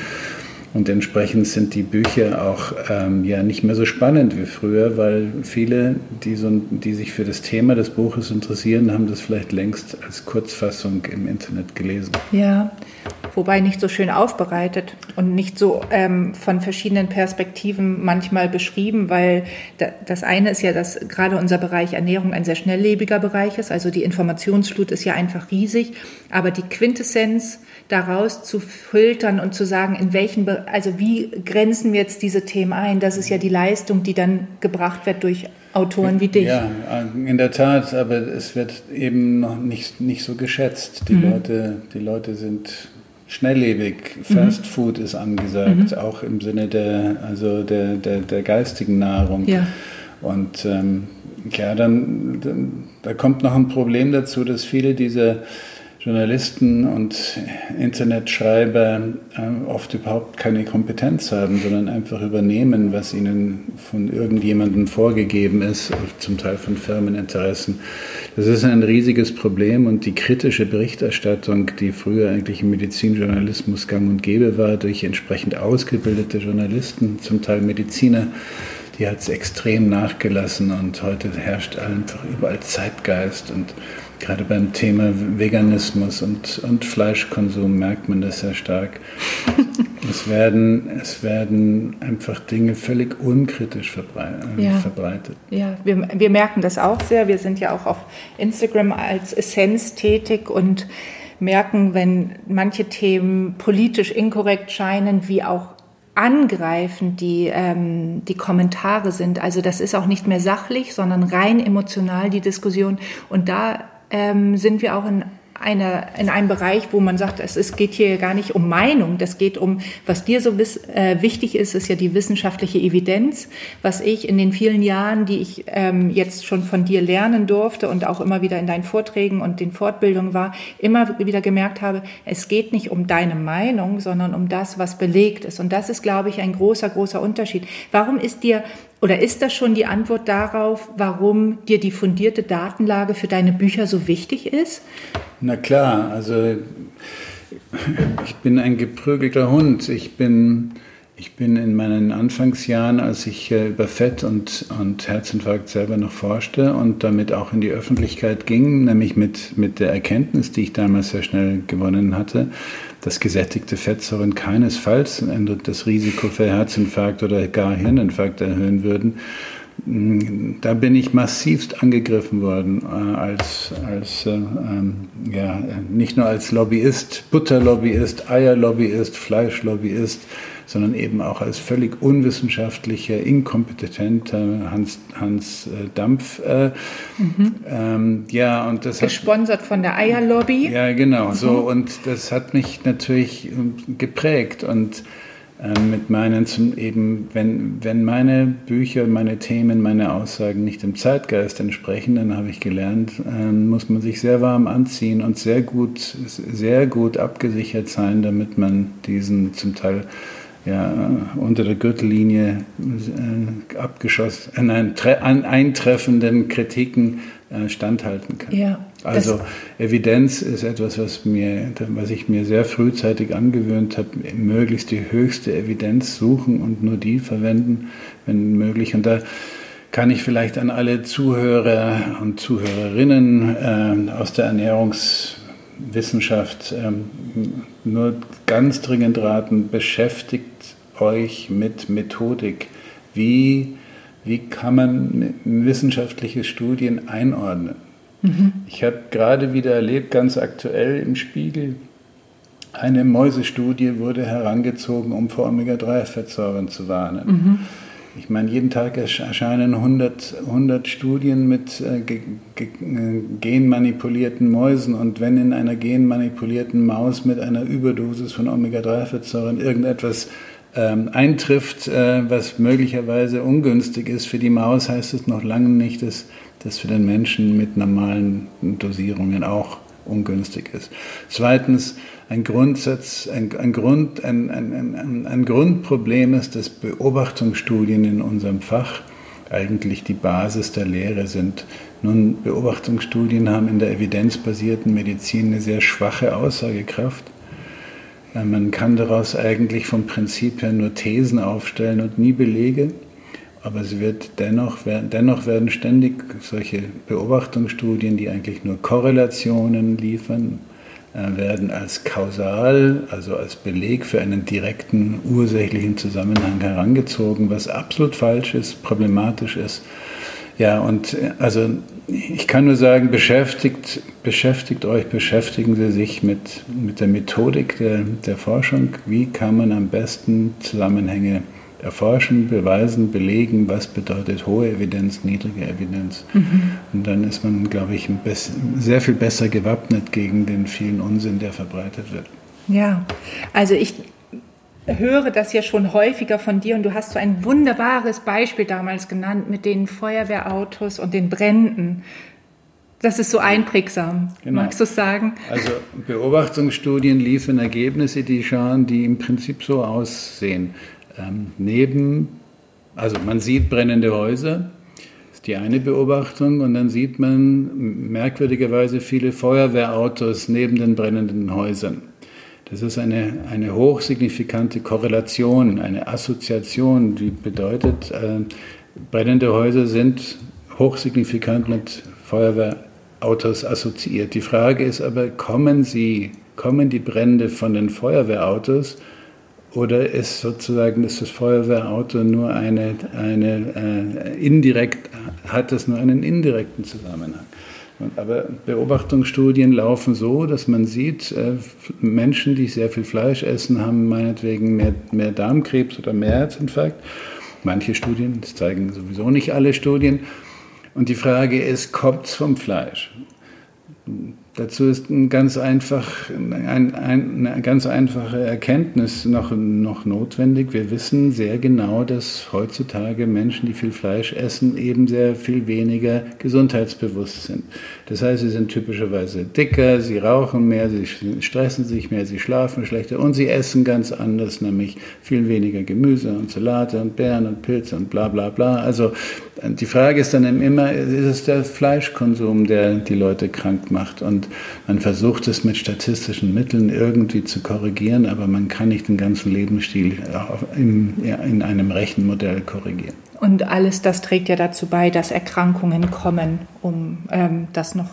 Und entsprechend sind die Bücher auch ähm, ja nicht mehr so spannend wie früher, weil viele, die, so, die sich für das Thema des Buches interessieren, haben das vielleicht längst als Kurzfassung im Internet gelesen. Ja, wobei nicht so schön aufbereitet und nicht so ähm, von verschiedenen Perspektiven manchmal beschrieben, weil da, das eine ist ja, dass gerade unser Bereich Ernährung ein sehr schnelllebiger Bereich ist, also die Informationsflut ist ja einfach riesig, aber die Quintessenz daraus zu filtern und zu sagen, in welchen, also wie grenzen wir jetzt diese Themen ein? Das ist ja die Leistung, die dann gebracht wird durch Autoren wie dich. Ja, in der Tat, aber es wird eben noch nicht, nicht so geschätzt. Die, mhm. Leute, die Leute sind schnelllebig. Mhm. Fast mhm. Food ist angesagt, mhm. auch im Sinne der, also der, der, der geistigen Nahrung. Ja. Und ähm, ja, dann, dann, da kommt noch ein Problem dazu, dass viele dieser Journalisten und Internetschreiber äh, oft überhaupt keine Kompetenz haben, sondern einfach übernehmen, was ihnen von irgendjemandem vorgegeben ist, zum Teil von Firmeninteressen. Das ist ein riesiges Problem und die kritische Berichterstattung, die früher eigentlich im Medizinjournalismus gang und gäbe war, durch entsprechend ausgebildete Journalisten, zum Teil Mediziner, die hat es extrem nachgelassen und heute herrscht einfach überall Zeitgeist und gerade beim Thema Veganismus und, und Fleischkonsum merkt man das sehr stark. es, werden, es werden einfach Dinge völlig unkritisch äh, ja. verbreitet. Ja, wir, wir merken das auch sehr. Wir sind ja auch auf Instagram als Essenz tätig und merken, wenn manche Themen politisch inkorrekt scheinen, wie auch angreifend die, ähm, die Kommentare sind. Also das ist auch nicht mehr sachlich, sondern rein emotional die Diskussion. Und da ähm, sind wir auch in eine, in einem Bereich, wo man sagt, es, es geht hier gar nicht um Meinung, das geht um, was dir so wiss, äh, wichtig ist, ist ja die wissenschaftliche Evidenz, was ich in den vielen Jahren, die ich ähm, jetzt schon von dir lernen durfte und auch immer wieder in deinen Vorträgen und den Fortbildungen war, immer wieder gemerkt habe, es geht nicht um deine Meinung, sondern um das, was belegt ist. Und das ist, glaube ich, ein großer, großer Unterschied. Warum ist dir oder ist das schon die Antwort darauf, warum dir die fundierte Datenlage für deine Bücher so wichtig ist? Na klar, also ich bin ein geprügelter Hund. Ich bin, ich bin in meinen Anfangsjahren, als ich äh, über Fett und, und Herzinfarkt selber noch forschte und damit auch in die Öffentlichkeit ging, nämlich mit, mit der Erkenntnis, die ich damals sehr schnell gewonnen hatte, dass gesättigte Fettsäuren keinesfalls das Risiko für Herzinfarkt oder gar Hirninfarkt erhöhen würden. Da bin ich massivst angegriffen worden, äh, als, als äh, ähm, ja, nicht nur als Lobbyist, Butterlobbyist, Eierlobbyist, Fleischlobbyist, sondern eben auch als völlig unwissenschaftlicher, inkompetenter Hans, Hans äh, Dampf. Äh, mhm. ähm, ja, und das Gesponsert hat, von der Eierlobby. Ja, genau, mhm. so. Und das hat mich natürlich ähm, geprägt und äh, mit meinen zum eben, wenn, wenn meine Bücher, meine Themen, meine Aussagen nicht dem Zeitgeist entsprechen, dann habe ich gelernt, äh, muss man sich sehr warm anziehen und sehr gut, sehr gut abgesichert sein, damit man diesen zum Teil ja, unter der Gürtellinie äh, abgeschossen, äh, nein, an eintreffenden Kritiken äh, standhalten kann. Ja, also Evidenz ist etwas, was, mir, was ich mir sehr frühzeitig angewöhnt habe, möglichst die höchste Evidenz suchen und nur die verwenden, wenn möglich. Und da kann ich vielleicht an alle Zuhörer und Zuhörerinnen äh, aus der Ernährungs Wissenschaft ähm, nur ganz dringend raten, beschäftigt euch mit Methodik. Wie, wie kann man wissenschaftliche Studien einordnen? Mhm. Ich habe gerade wieder erlebt, ganz aktuell im Spiegel, eine Mäusestudie wurde herangezogen, um vor Omega-3-Fettsäuren zu warnen. Mhm. Ich meine, jeden Tag erscheinen 100, 100 Studien mit äh, genmanipulierten Mäusen und wenn in einer genmanipulierten Maus mit einer Überdosis von Omega-3-Fettsäuren irgendetwas ähm, eintrifft, äh, was möglicherweise ungünstig ist für die Maus, heißt es noch lange nicht, dass das für den Menschen mit normalen Dosierungen auch ungünstig ist. Zweitens, ein Grundsatz, ein, ein, Grund, ein, ein, ein Grundproblem ist, dass Beobachtungsstudien in unserem Fach eigentlich die Basis der Lehre sind. Nun, Beobachtungsstudien haben in der evidenzbasierten Medizin eine sehr schwache Aussagekraft. Man kann daraus eigentlich vom Prinzip her nur Thesen aufstellen und nie Belege. Aber es wird dennoch, dennoch werden ständig solche Beobachtungsstudien, die eigentlich nur Korrelationen liefern, äh, werden als kausal, also als Beleg für einen direkten ursächlichen Zusammenhang herangezogen, was absolut falsch ist, problematisch ist. Ja, und äh, also ich kann nur sagen, beschäftigt, beschäftigt euch, beschäftigen Sie sich mit, mit der Methodik der, der Forschung. Wie kann man am besten Zusammenhänge erforschen, beweisen, belegen, was bedeutet hohe Evidenz, niedrige Evidenz. Mhm. Und dann ist man, glaube ich, sehr viel besser gewappnet gegen den vielen Unsinn, der verbreitet wird. Ja, also ich höre das ja schon häufiger von dir und du hast so ein wunderbares Beispiel damals genannt mit den Feuerwehrautos und den Bränden. Das ist so einprägsam. Genau. Magst du es sagen? Also Beobachtungsstudien liefern Ergebnisse, die schauen, die im Prinzip so aussehen. Ähm, neben, also man sieht brennende Häuser, ist die eine Beobachtung, und dann sieht man merkwürdigerweise viele Feuerwehrautos neben den brennenden Häusern. Das ist eine, eine hochsignifikante Korrelation, eine Assoziation, die bedeutet, äh, brennende Häuser sind hochsignifikant mit Feuerwehrautos assoziiert. Die Frage ist aber, kommen sie, kommen die Brände von den Feuerwehrautos oder ist sozusagen ist das Feuerwehrauto nur eine, eine äh, indirekt, hat es nur einen indirekten Zusammenhang? Aber Beobachtungsstudien laufen so, dass man sieht, äh, Menschen, die sehr viel Fleisch essen, haben meinetwegen mehr, mehr Darmkrebs oder mehr Herzinfarkt. Manche Studien, das zeigen sowieso nicht alle Studien. Und die Frage ist, kommt es vom Fleisch? Dazu ist ein ganz einfach, ein, ein, eine ganz einfache Erkenntnis noch, noch notwendig. Wir wissen sehr genau, dass heutzutage Menschen, die viel Fleisch essen, eben sehr viel weniger gesundheitsbewusst sind. Das heißt, sie sind typischerweise dicker, sie rauchen mehr, sie stressen sich mehr, sie schlafen schlechter und sie essen ganz anders, nämlich viel weniger Gemüse und Salate und Beeren und Pilze und bla bla bla. Also die Frage ist dann immer, ist es der Fleischkonsum, der die Leute krank macht? Und man versucht es mit statistischen Mitteln irgendwie zu korrigieren, aber man kann nicht den ganzen Lebensstil in einem Rechenmodell korrigieren. Und alles das trägt ja dazu bei, dass Erkrankungen kommen, um ähm, das noch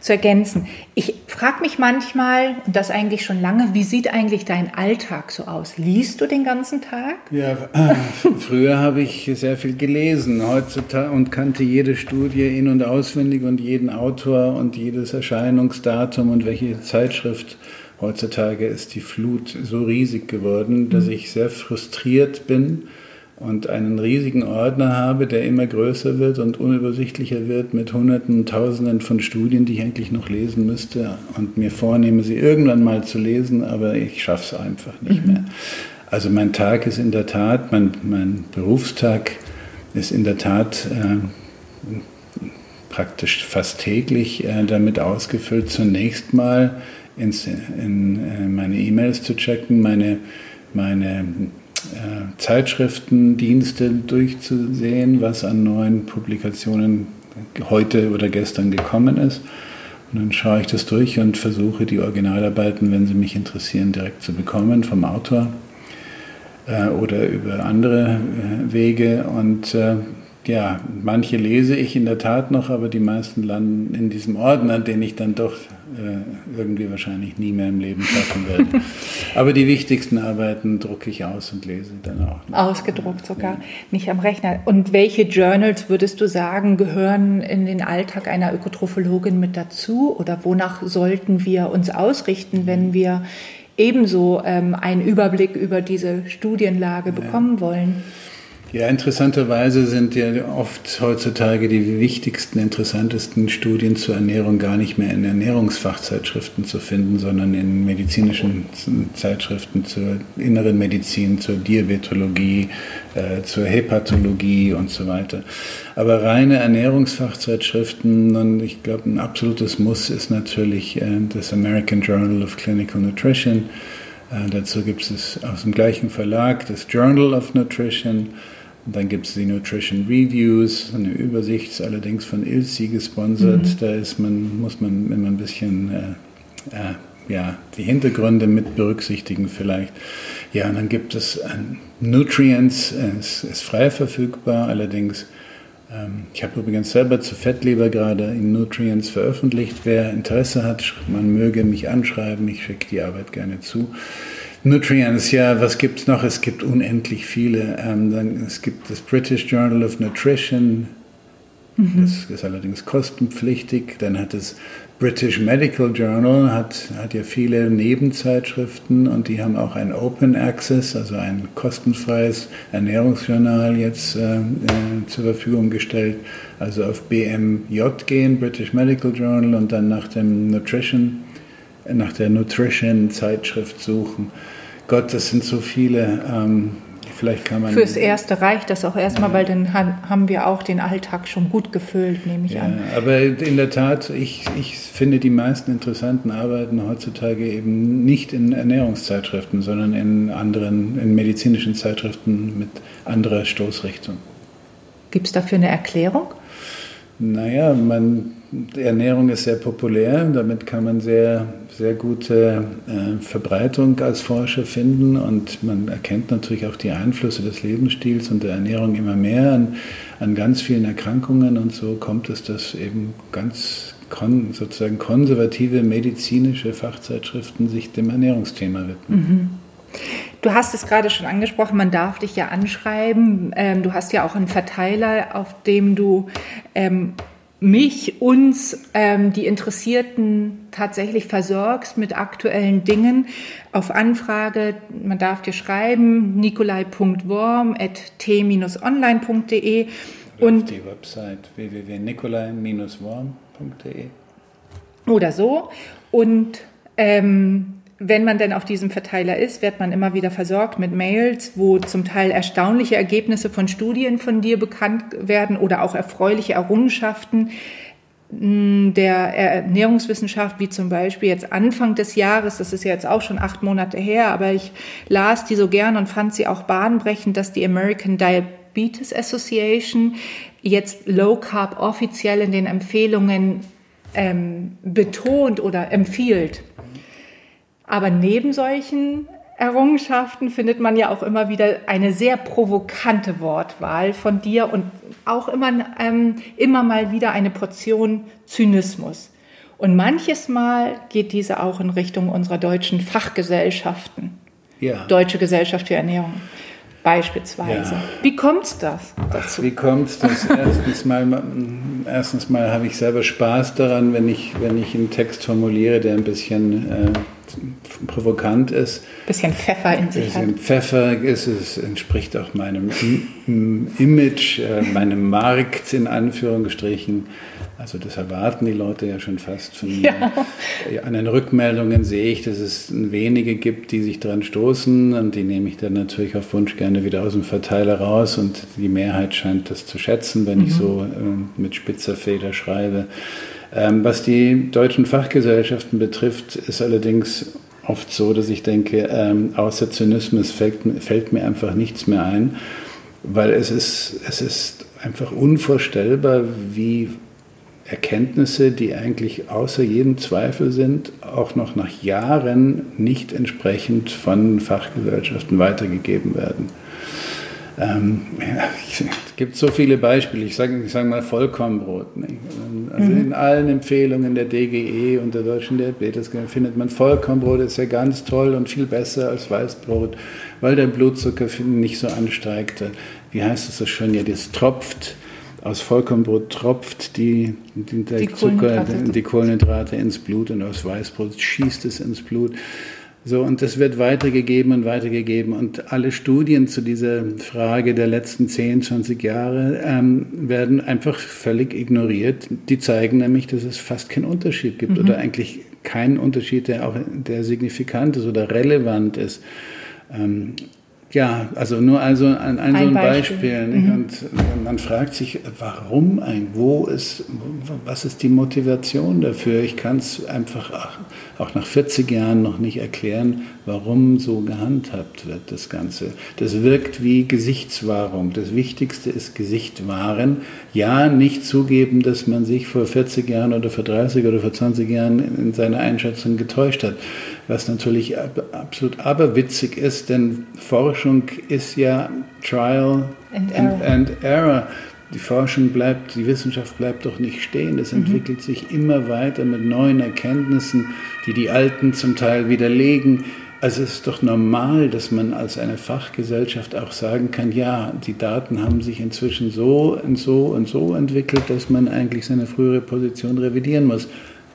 zu ergänzen. Ich frage mich manchmal, und das eigentlich schon lange, wie sieht eigentlich dein Alltag so aus? Liest du den ganzen Tag? Ja, äh, früher habe ich sehr viel gelesen heutzutage und kannte jede Studie in- und auswendig und jeden Autor und jedes Erscheinungsdatum und welche Zeitschrift. Heutzutage ist die Flut so riesig geworden, dass mhm. ich sehr frustriert bin und einen riesigen Ordner habe, der immer größer wird und unübersichtlicher wird mit Hunderten, Tausenden von Studien, die ich eigentlich noch lesen müsste und mir vornehme, sie irgendwann mal zu lesen, aber ich schaffe es einfach nicht mhm. mehr. Also mein Tag ist in der Tat, mein, mein Berufstag ist in der Tat äh, praktisch fast täglich äh, damit ausgefüllt, zunächst mal ins, in äh, meine E-Mails zu checken, meine, meine äh, Zeitschriftendienste durchzusehen, was an neuen Publikationen heute oder gestern gekommen ist. Und dann schaue ich das durch und versuche die Originalarbeiten, wenn sie mich interessieren, direkt zu bekommen vom Autor äh, oder über andere äh, Wege. Und äh, ja, manche lese ich in der Tat noch, aber die meisten landen in diesem Ordner, den ich dann doch äh, irgendwie wahrscheinlich nie mehr im Leben schaffen werde. aber die wichtigsten Arbeiten drucke ich aus und lese dann auch. Noch. Ausgedruckt sogar, ja. nicht am Rechner. Und welche Journals würdest du sagen, gehören in den Alltag einer Ökotrophologin mit dazu? Oder wonach sollten wir uns ausrichten, wenn wir ebenso ähm, einen Überblick über diese Studienlage bekommen ja. wollen? Ja, interessanterweise sind ja oft heutzutage die wichtigsten, interessantesten Studien zur Ernährung gar nicht mehr in Ernährungsfachzeitschriften zu finden, sondern in medizinischen Zeitschriften zur inneren Medizin, zur Diabetologie, äh, zur Hepatologie und so weiter. Aber reine Ernährungsfachzeitschriften, und ich glaube, ein absolutes Muss ist natürlich äh, das American Journal of Clinical Nutrition. Äh, dazu gibt es aus dem gleichen Verlag das Journal of Nutrition. Und dann gibt es die Nutrition Reviews, eine Übersicht, allerdings von ILSI gesponsert. Mhm. Da ist man, muss man immer ein bisschen äh, äh, ja, die Hintergründe mit berücksichtigen vielleicht. Ja, und dann gibt es äh, Nutrients, es ist frei verfügbar, allerdings ähm, ich habe übrigens selber zu Fettleber gerade in Nutrients veröffentlicht. Wer Interesse hat, man möge mich anschreiben, ich schicke die Arbeit gerne zu. Nutrients, ja, was gibt es noch? Es gibt unendlich viele. Ähm, dann, es gibt das British Journal of Nutrition, mhm. das ist allerdings kostenpflichtig. Dann hat das British Medical Journal, hat, hat ja viele Nebenzeitschriften und die haben auch ein Open Access, also ein kostenfreies Ernährungsjournal jetzt äh, äh, zur Verfügung gestellt. Also auf BMJ gehen, British Medical Journal, und dann nach dem Nutrition nach der Nutrition-Zeitschrift suchen. Gott, das sind so viele. Ähm, vielleicht kann man. Fürs Erste reicht das auch erstmal, ja. weil dann haben wir auch den Alltag schon gut gefüllt, nehme ich ja, an. Aber in der Tat, ich, ich finde die meisten interessanten Arbeiten heutzutage eben nicht in Ernährungszeitschriften, sondern in anderen, in medizinischen Zeitschriften mit anderer Stoßrichtung. Gibt es dafür eine Erklärung? Naja, man, Ernährung ist sehr populär, damit kann man sehr, sehr gute äh, Verbreitung als Forscher finden und man erkennt natürlich auch die Einflüsse des Lebensstils und der Ernährung immer mehr an, an ganz vielen Erkrankungen und so kommt es, dass eben ganz kon, sozusagen konservative medizinische Fachzeitschriften sich dem Ernährungsthema widmen. Mhm. Du hast es gerade schon angesprochen, man darf dich ja anschreiben. Ähm, du hast ja auch einen Verteiler, auf dem du ähm, mich, uns, ähm, die Interessierten tatsächlich versorgst mit aktuellen Dingen. Auf Anfrage, man darf dir schreiben, nikolai.worm.t-online.de und die Website www.nikolai-worm.de oder so. Und ähm, wenn man denn auf diesem Verteiler ist, wird man immer wieder versorgt mit Mails, wo zum Teil erstaunliche Ergebnisse von Studien von dir bekannt werden oder auch erfreuliche Errungenschaften hm, der Ernährungswissenschaft, wie zum Beispiel jetzt Anfang des Jahres, das ist ja jetzt auch schon acht Monate her, aber ich las die so gern und fand sie auch bahnbrechend, dass die American Diabetes Association jetzt Low Carb offiziell in den Empfehlungen ähm, betont oder empfiehlt. Aber neben solchen Errungenschaften findet man ja auch immer wieder eine sehr provokante Wortwahl von dir und auch immer, ähm, immer mal wieder eine Portion Zynismus. Und manches Mal geht diese auch in Richtung unserer deutschen Fachgesellschaften. Ja. Deutsche Gesellschaft für Ernährung beispielsweise. Ja. Wie kommt es das dazu? Wie kommt es das? erstens mal, erstens mal habe ich selber Spaß daran, wenn ich, wenn ich einen Text formuliere, der ein bisschen äh, provokant ist. Ein bisschen Pfeffer in sich bisschen hat. Pfeffer ist es, entspricht auch meinem Image, äh, meinem Markt in Anführungsstrichen. Also das erwarten die Leute ja schon fast von mir. Ja. An den Rückmeldungen sehe ich, dass es wenige gibt, die sich daran stoßen und die nehme ich dann natürlich auf Wunsch gerne wieder aus dem Verteiler raus und die Mehrheit scheint das zu schätzen, wenn mhm. ich so äh, mit spitzer Feder schreibe. Ähm, was die deutschen Fachgesellschaften betrifft, ist allerdings oft so, dass ich denke, ähm, außer Zynismus fällt, fällt, mir einfach nichts mehr ein, weil es ist, es ist einfach unvorstellbar, wie Erkenntnisse, die eigentlich außer jedem Zweifel sind, auch noch nach Jahren nicht entsprechend von Fachgesellschaften weitergegeben werden. Ähm, ja, es gibt so viele Beispiele. Ich sage ich sag mal Vollkornbrot. Nicht? Also mhm. in allen Empfehlungen der DGE und der Deutschen Diabetes findet man Vollkornbrot ist ja ganz toll und viel besser als Weißbrot, weil der Blutzucker nicht so ansteigt. Wie heißt es so schön? Ja, das tropft aus Vollkornbrot tropft die, die, der die Zucker, Kohlenhydrate. die Kohlenhydrate ins Blut und aus Weißbrot schießt es ins Blut. So, und das wird weitergegeben und weitergegeben. Und alle Studien zu dieser Frage der letzten 10, 20 Jahre ähm, werden einfach völlig ignoriert. Die zeigen nämlich, dass es fast keinen Unterschied gibt mhm. oder eigentlich keinen Unterschied, der auch der signifikant ist oder relevant ist. Ähm, ja, also nur also ein, ein, ein so ein Beispiel. Beispiel mhm. Und man fragt sich, warum ein, wo ist, was ist die Motivation dafür? Ich kann es einfach auch nach 40 Jahren noch nicht erklären, warum so gehandhabt wird, das Ganze. Das wirkt wie Gesichtswahrung. Das Wichtigste ist Gesicht wahren. Ja, nicht zugeben, dass man sich vor 40 Jahren oder vor 30 oder vor 20 Jahren in seiner Einschätzung getäuscht hat was natürlich absolut aberwitzig ist, denn Forschung ist ja Trial and, and, and Error. Die Forschung bleibt, die Wissenschaft bleibt doch nicht stehen. Es mhm. entwickelt sich immer weiter mit neuen Erkenntnissen, die die alten zum Teil widerlegen. Also es ist doch normal, dass man als eine Fachgesellschaft auch sagen kann, ja, die Daten haben sich inzwischen so und so und so entwickelt, dass man eigentlich seine frühere Position revidieren muss.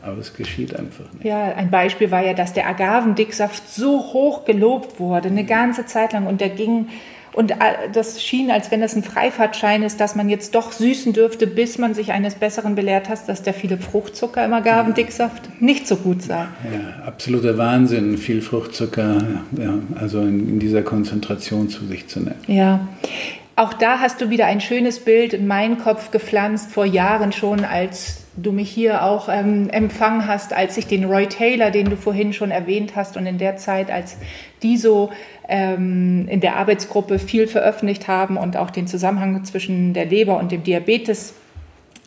Aber es geschieht einfach nicht. Ja, ein Beispiel war ja, dass der Agavendicksaft so hoch gelobt wurde, eine ganze Zeit lang. Und der ging Und das schien, als wenn das ein Freifahrtschein ist, dass man jetzt doch süßen dürfte, bis man sich eines Besseren belehrt hat, dass der viele Fruchtzucker im Agavendicksaft nicht so gut sei. Ja, absoluter Wahnsinn, viel Fruchtzucker, ja, also in, in dieser Konzentration zu sich zu nehmen. Ja. Auch da hast du wieder ein schönes Bild in meinen Kopf gepflanzt, vor Jahren schon, als du mich hier auch ähm, empfangen hast, als ich den Roy Taylor, den du vorhin schon erwähnt hast, und in der Zeit, als die so ähm, in der Arbeitsgruppe viel veröffentlicht haben und auch den Zusammenhang zwischen der Leber und dem Diabetes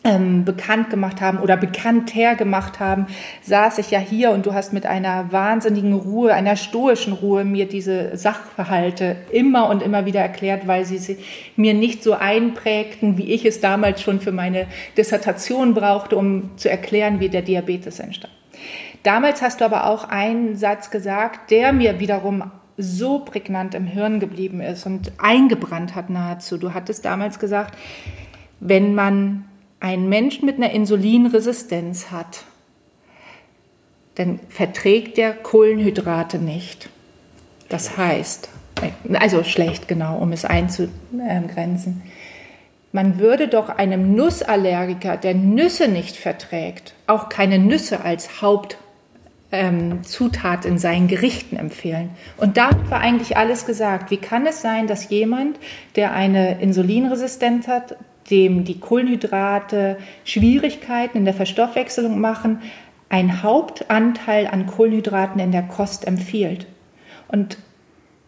ähm, bekannt gemacht haben oder bekannter gemacht haben, saß ich ja hier und du hast mit einer wahnsinnigen Ruhe, einer stoischen Ruhe mir diese Sachverhalte immer und immer wieder erklärt, weil sie, sie mir nicht so einprägten, wie ich es damals schon für meine Dissertation brauchte, um zu erklären, wie der Diabetes entstand. Damals hast du aber auch einen Satz gesagt, der mir wiederum so prägnant im Hirn geblieben ist und eingebrannt hat nahezu. Du hattest damals gesagt, wenn man einen Menschen mit einer Insulinresistenz hat, dann verträgt der Kohlenhydrate nicht. Das heißt, also schlecht genau, um es einzugrenzen. Man würde doch einem Nussallergiker, der Nüsse nicht verträgt, auch keine Nüsse als Haupt ähm, in seinen Gerichten empfehlen. Und damit war eigentlich alles gesagt. Wie kann es sein, dass jemand, der eine Insulinresistenz hat, dem die Kohlenhydrate Schwierigkeiten in der Verstoffwechselung machen, einen Hauptanteil an Kohlenhydraten in der Kost empfiehlt? Und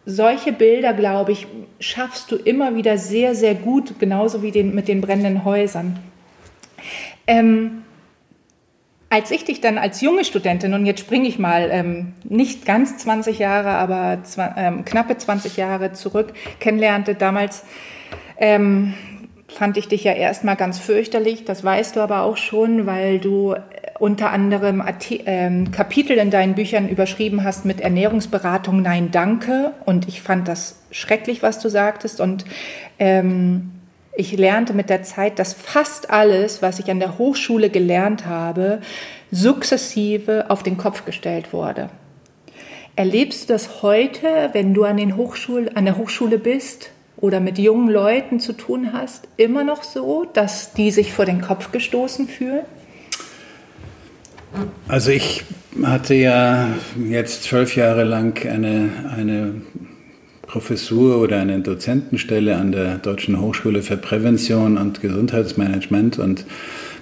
solche Bilder, glaube ich, schaffst du immer wieder sehr, sehr gut, genauso wie den, mit den brennenden Häusern. Ähm, als ich dich dann als junge Studentin, und jetzt springe ich mal ähm, nicht ganz 20 Jahre, aber ähm, knappe 20 Jahre zurück, kennenlernte, damals ähm, fand ich dich ja erstmal ganz fürchterlich, das weißt du aber auch schon, weil du unter anderem ähm, Kapitel in deinen Büchern überschrieben hast mit Ernährungsberatung Nein, danke. Und ich fand das schrecklich, was du sagtest. Und ähm, ich lernte mit der Zeit, dass fast alles, was ich an der Hochschule gelernt habe, sukzessive auf den Kopf gestellt wurde. Erlebst du das heute, wenn du an, den Hochschul an der Hochschule bist oder mit jungen Leuten zu tun hast, immer noch so, dass die sich vor den Kopf gestoßen fühlen? Also ich hatte ja jetzt zwölf Jahre lang eine, eine Professur oder eine Dozentenstelle an der Deutschen Hochschule für Prävention und Gesundheitsmanagement. Und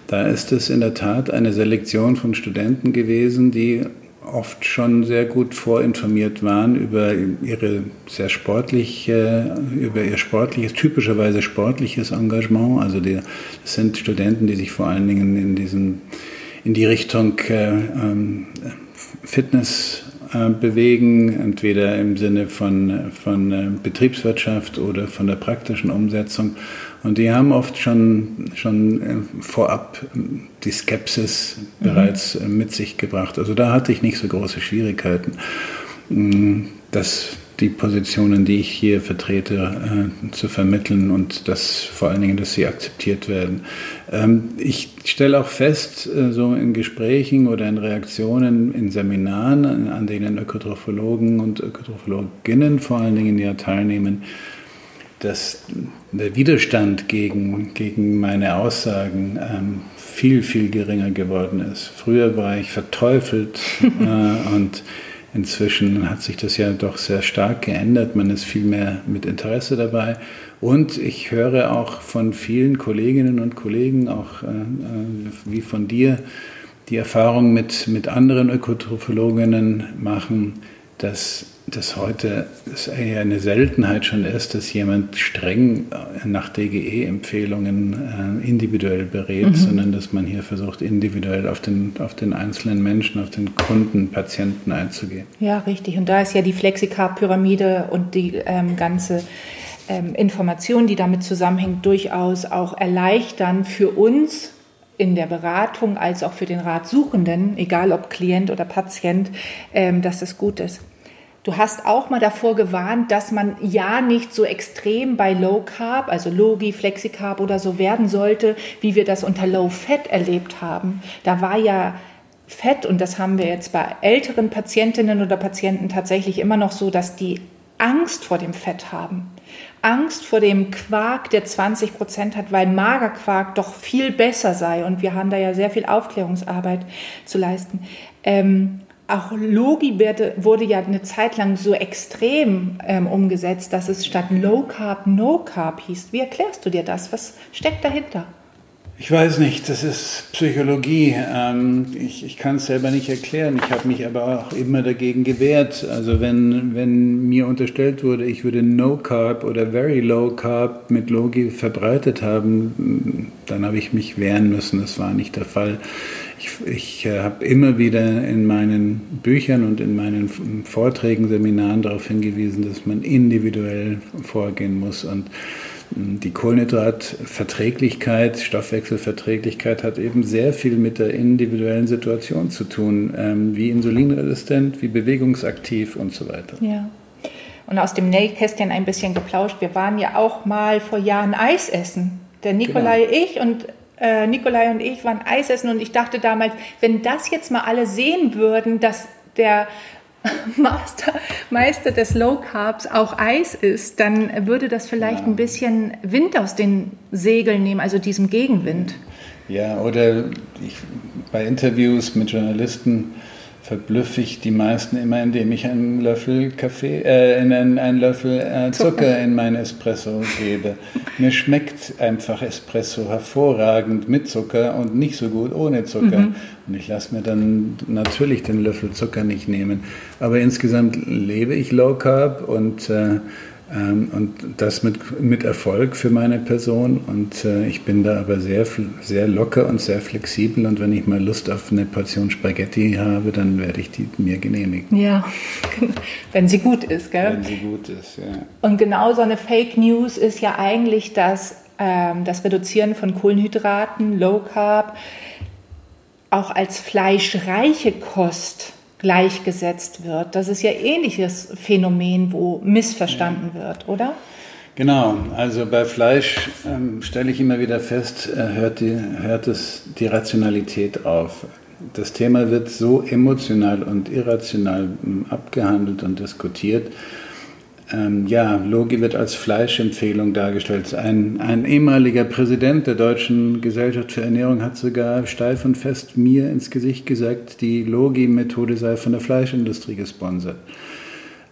da ist es in der Tat eine Selektion von Studenten gewesen, die oft schon sehr gut vorinformiert waren über ihre sehr sportliche, über ihr sportliches, typischerweise sportliches Engagement. Also die, das sind Studenten, die sich vor allen Dingen in diesen, in die Richtung äh, ähm, Fitness äh, bewegen, entweder im Sinne von, von äh, Betriebswirtschaft oder von der praktischen Umsetzung. Und die haben oft schon, schon äh, vorab die Skepsis mhm. bereits mit sich gebracht. Also da hatte ich nicht so große Schwierigkeiten. Mm, das die Positionen, die ich hier vertrete, äh, zu vermitteln und das vor allen Dingen, dass sie akzeptiert werden. Ähm, ich stelle auch fest, äh, so in Gesprächen oder in Reaktionen in Seminaren, an denen Ökotrophologen und Ökotrophologinnen vor allen Dingen ja teilnehmen, dass der Widerstand gegen, gegen meine Aussagen ähm, viel, viel geringer geworden ist. Früher war ich verteufelt äh, und Inzwischen hat sich das ja doch sehr stark geändert. Man ist viel mehr mit Interesse dabei. Und ich höre auch von vielen Kolleginnen und Kollegen, auch äh, äh wie von dir, die Erfahrung mit, mit anderen Ökotrophologinnen machen, dass das heute eher eine Seltenheit schon ist, dass jemand streng nach DGE-Empfehlungen äh, individuell berät, mhm. sondern dass man hier versucht, individuell auf den, auf den einzelnen Menschen, auf den Kunden, Patienten einzugehen. Ja, richtig. Und da ist ja die Flexicar-Pyramide und die ähm, ganze ähm, Information, die damit zusammenhängt, durchaus auch erleichtern für uns, in der Beratung als auch für den Ratsuchenden, egal ob Klient oder Patient, ähm, dass das gut ist. Du hast auch mal davor gewarnt, dass man ja nicht so extrem bei Low Carb, also Logi, Flexicarb oder so werden sollte, wie wir das unter Low Fat erlebt haben. Da war ja Fett, und das haben wir jetzt bei älteren Patientinnen oder Patienten tatsächlich immer noch so, dass die Angst vor dem Fett haben. Angst vor dem Quark, der 20 Prozent hat, weil Magerquark doch viel besser sei. Und wir haben da ja sehr viel Aufklärungsarbeit zu leisten. Ähm, auch Logi wurde ja eine Zeit lang so extrem ähm, umgesetzt, dass es statt Low Carb No Carb hieß. Wie erklärst du dir das? Was steckt dahinter? Ich weiß nicht, das ist Psychologie. Ähm, ich, ich kann es selber nicht erklären. Ich habe mich aber auch immer dagegen gewehrt. Also wenn, wenn mir unterstellt wurde, ich würde No Carb oder Very Low Carb mit Logi verbreitet haben, dann habe ich mich wehren müssen. Das war nicht der Fall. Ich, ich äh, habe immer wieder in meinen Büchern und in meinen Vorträgen, Seminaren darauf hingewiesen, dass man individuell vorgehen muss und die Kohlenhydratverträglichkeit, Stoffwechselverträglichkeit hat eben sehr viel mit der individuellen Situation zu tun, ähm, wie insulinresistent, wie bewegungsaktiv und so weiter. Ja. Und aus dem Nähkästchen ein bisschen geplauscht. Wir waren ja auch mal vor Jahren Eis essen. Der Nikolai, genau. ich und äh, Nikolai und ich waren Eis essen und ich dachte damals, wenn das jetzt mal alle sehen würden, dass der Master, Meister des Low Carbs auch Eis ist, dann würde das vielleicht ja. ein bisschen Wind aus den Segeln nehmen, also diesem Gegenwind. Ja, oder ich, bei Interviews mit Journalisten verblüffe ich die meisten immer, indem ich einen Löffel Kaffee, äh, einen, einen Löffel äh, Zucker in mein Espresso gebe. Mir schmeckt einfach Espresso hervorragend mit Zucker und nicht so gut ohne Zucker. Mhm. Und ich lasse mir dann natürlich den Löffel Zucker nicht nehmen. Aber insgesamt lebe ich Low Carb und äh, und das mit, mit Erfolg für meine Person. Und äh, ich bin da aber sehr, sehr locker und sehr flexibel. Und wenn ich mal Lust auf eine Portion Spaghetti habe, dann werde ich die mir genehmigen. Ja, wenn sie gut ist, gell? Wenn sie gut ist, ja. Und genau so eine Fake News ist ja eigentlich das, ähm, das Reduzieren von Kohlenhydraten, Low Carb, auch als fleischreiche Kost gleichgesetzt wird. Das ist ja ähnliches Phänomen, wo missverstanden ja. wird, oder? Genau, also bei Fleisch ähm, stelle ich immer wieder fest, äh, hört, die, hört es die Rationalität auf. Das Thema wird so emotional und irrational ähm, abgehandelt und diskutiert, ähm, ja, Logi wird als Fleischempfehlung dargestellt. Ein, ein ehemaliger Präsident der Deutschen Gesellschaft für Ernährung hat sogar steif und fest mir ins Gesicht gesagt, die Logi-Methode sei von der Fleischindustrie gesponsert.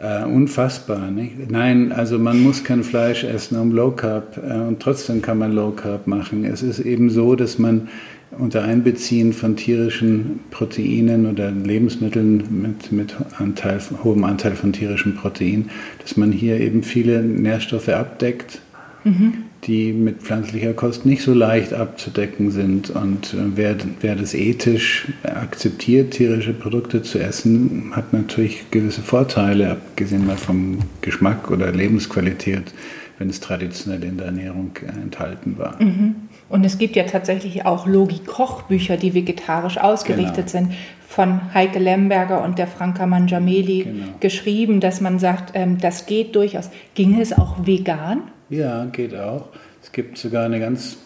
Äh, unfassbar, nicht? Nein, also man muss kein Fleisch essen um Low Carb äh, und trotzdem kann man Low Carb machen. Es ist eben so, dass man unter Einbeziehen von tierischen Proteinen oder Lebensmitteln mit, mit Anteil, hohem Anteil von tierischen Proteinen, dass man hier eben viele Nährstoffe abdeckt, mhm. die mit pflanzlicher Kost nicht so leicht abzudecken sind. Und äh, wer, wer das ethisch akzeptiert, tierische Produkte zu essen, hat natürlich gewisse Vorteile, abgesehen mal vom Geschmack oder Lebensqualität, wenn es traditionell in der Ernährung äh, enthalten war. Mhm. Und es gibt ja tatsächlich auch Logi-Kochbücher, die vegetarisch ausgerichtet genau. sind, von Heike Lemberger und der Franka Mangiameli genau. geschrieben, dass man sagt, ähm, das geht durchaus. Ging es auch vegan? Ja, geht auch. Es gibt sogar eine ganz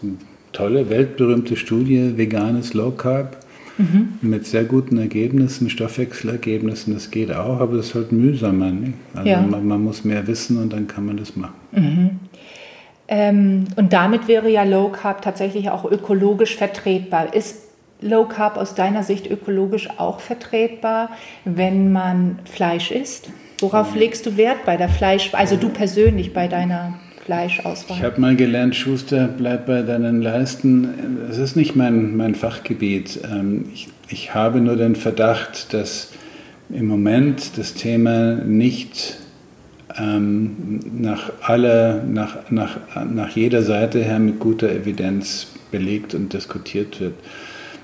tolle, weltberühmte Studie, veganes Low Carb, mhm. mit sehr guten Ergebnissen, Stoffwechselergebnissen. Das geht auch, aber es ist halt mühsamer. Nicht? Also ja. man, man, muss mehr wissen und dann kann man das machen. Mhm. Ähm, und damit wäre ja Low Carb tatsächlich auch ökologisch vertretbar. Ist Low Carb aus deiner Sicht ökologisch auch vertretbar, wenn man Fleisch isst? Worauf legst du Wert bei der Fleisch, also du persönlich bei deiner Fleischauswahl? Ich habe mal gelernt, Schuster, bleib bei deinen Leisten. Es ist nicht mein, mein Fachgebiet. Ähm, ich, ich habe nur den Verdacht, dass im Moment das Thema nicht ähm, nach, aller, nach, nach, nach jeder Seite her mit guter Evidenz belegt und diskutiert wird.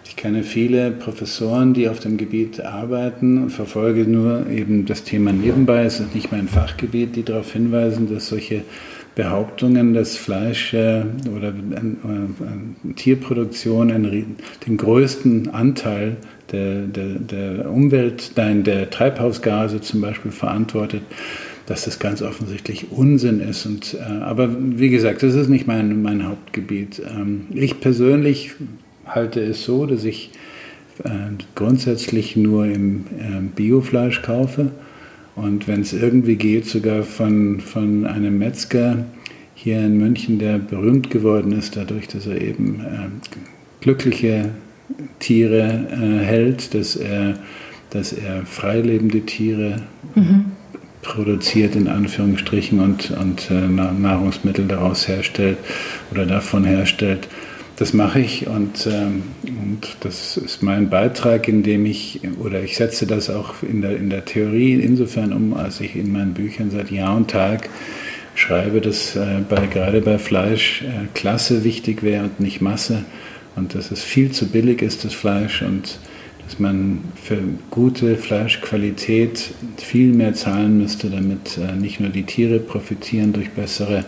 Ich kenne viele Professoren, die auf dem Gebiet arbeiten und verfolge nur eben das Thema nebenbei. Es ist nicht mein Fachgebiet, die darauf hinweisen, dass solche Behauptungen, dass Fleisch äh, oder äh, Tierproduktion einen, den größten Anteil der, der, der Umwelt, nein, der Treibhausgase zum Beispiel verantwortet, dass das ganz offensichtlich Unsinn ist. Und, äh, aber wie gesagt, das ist nicht mein, mein Hauptgebiet. Ähm, ich persönlich halte es so, dass ich äh, grundsätzlich nur im äh, Biofleisch kaufe und wenn es irgendwie geht, sogar von, von einem Metzger hier in München, der berühmt geworden ist, dadurch, dass er eben äh, glückliche Tiere äh, hält, dass er, dass er freilebende Tiere mhm. produziert, in Anführungsstrichen, und, und äh, Nahrungsmittel daraus herstellt oder davon herstellt. Das mache ich und, ähm, und das ist mein Beitrag, indem ich, oder ich setze das auch in der, in der Theorie insofern um, als ich in meinen Büchern seit Jahr und Tag schreibe, dass äh, bei, gerade bei Fleisch äh, Klasse wichtig wäre und nicht Masse und dass es viel zu billig ist, das Fleisch und dass man für gute Fleischqualität viel mehr zahlen müsste, damit äh, nicht nur die Tiere profitieren durch bessere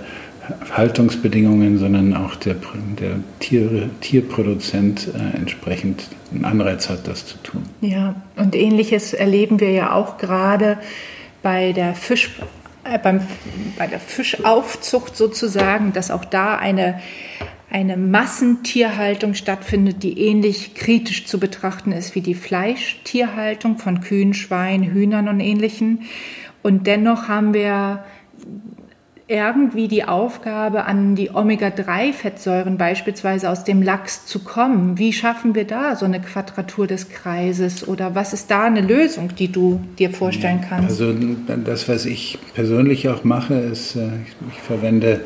Haltungsbedingungen, sondern auch der, der Tiere, Tierproduzent äh, entsprechend einen Anreiz hat, das zu tun. Ja, und ähnliches erleben wir ja auch gerade bei der Fisch, äh, beim, bei der Fischaufzucht sozusagen, dass auch da eine, eine Massentierhaltung stattfindet, die ähnlich kritisch zu betrachten ist wie die Fleischtierhaltung von Kühen, Schweinen, Hühnern und ähnlichen. Und dennoch haben wir irgendwie die Aufgabe, an die Omega-3-Fettsäuren beispielsweise aus dem Lachs zu kommen. Wie schaffen wir da so eine Quadratur des Kreises oder was ist da eine Lösung, die du dir vorstellen kannst? Also das, was ich persönlich auch mache, ist, äh, ich verwende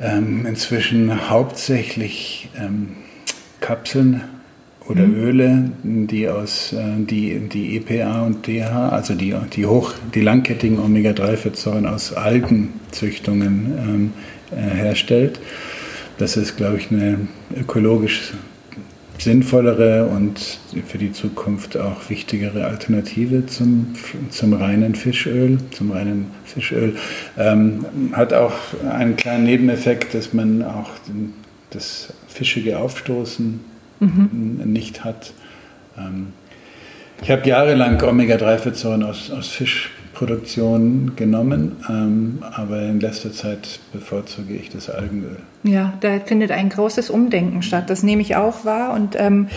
ähm, inzwischen hauptsächlich ähm, Kapseln oder mhm. Öle, die aus äh, die, die EPA und DH, also die, die hoch, die langkettigen Omega-3-Fettsäuren aus Algenzüchtungen ähm, äh, herstellt. Das ist, glaube ich, eine ökologisch sinnvollere und für die Zukunft auch wichtigere Alternative zum, zum reinen Fischöl, zum reinen Fischöl. Ähm, hat auch einen kleinen Nebeneffekt, dass man auch das fischige Aufstoßen mhm. nicht hat. Ähm, ich habe jahrelang Omega-3-Fettsäuren aus, aus Fischproduktion genommen, ähm, aber in letzter Zeit bevorzuge ich das Algenöl. Ja, da findet ein großes Umdenken statt. Das nehme ich auch wahr. Und ähm,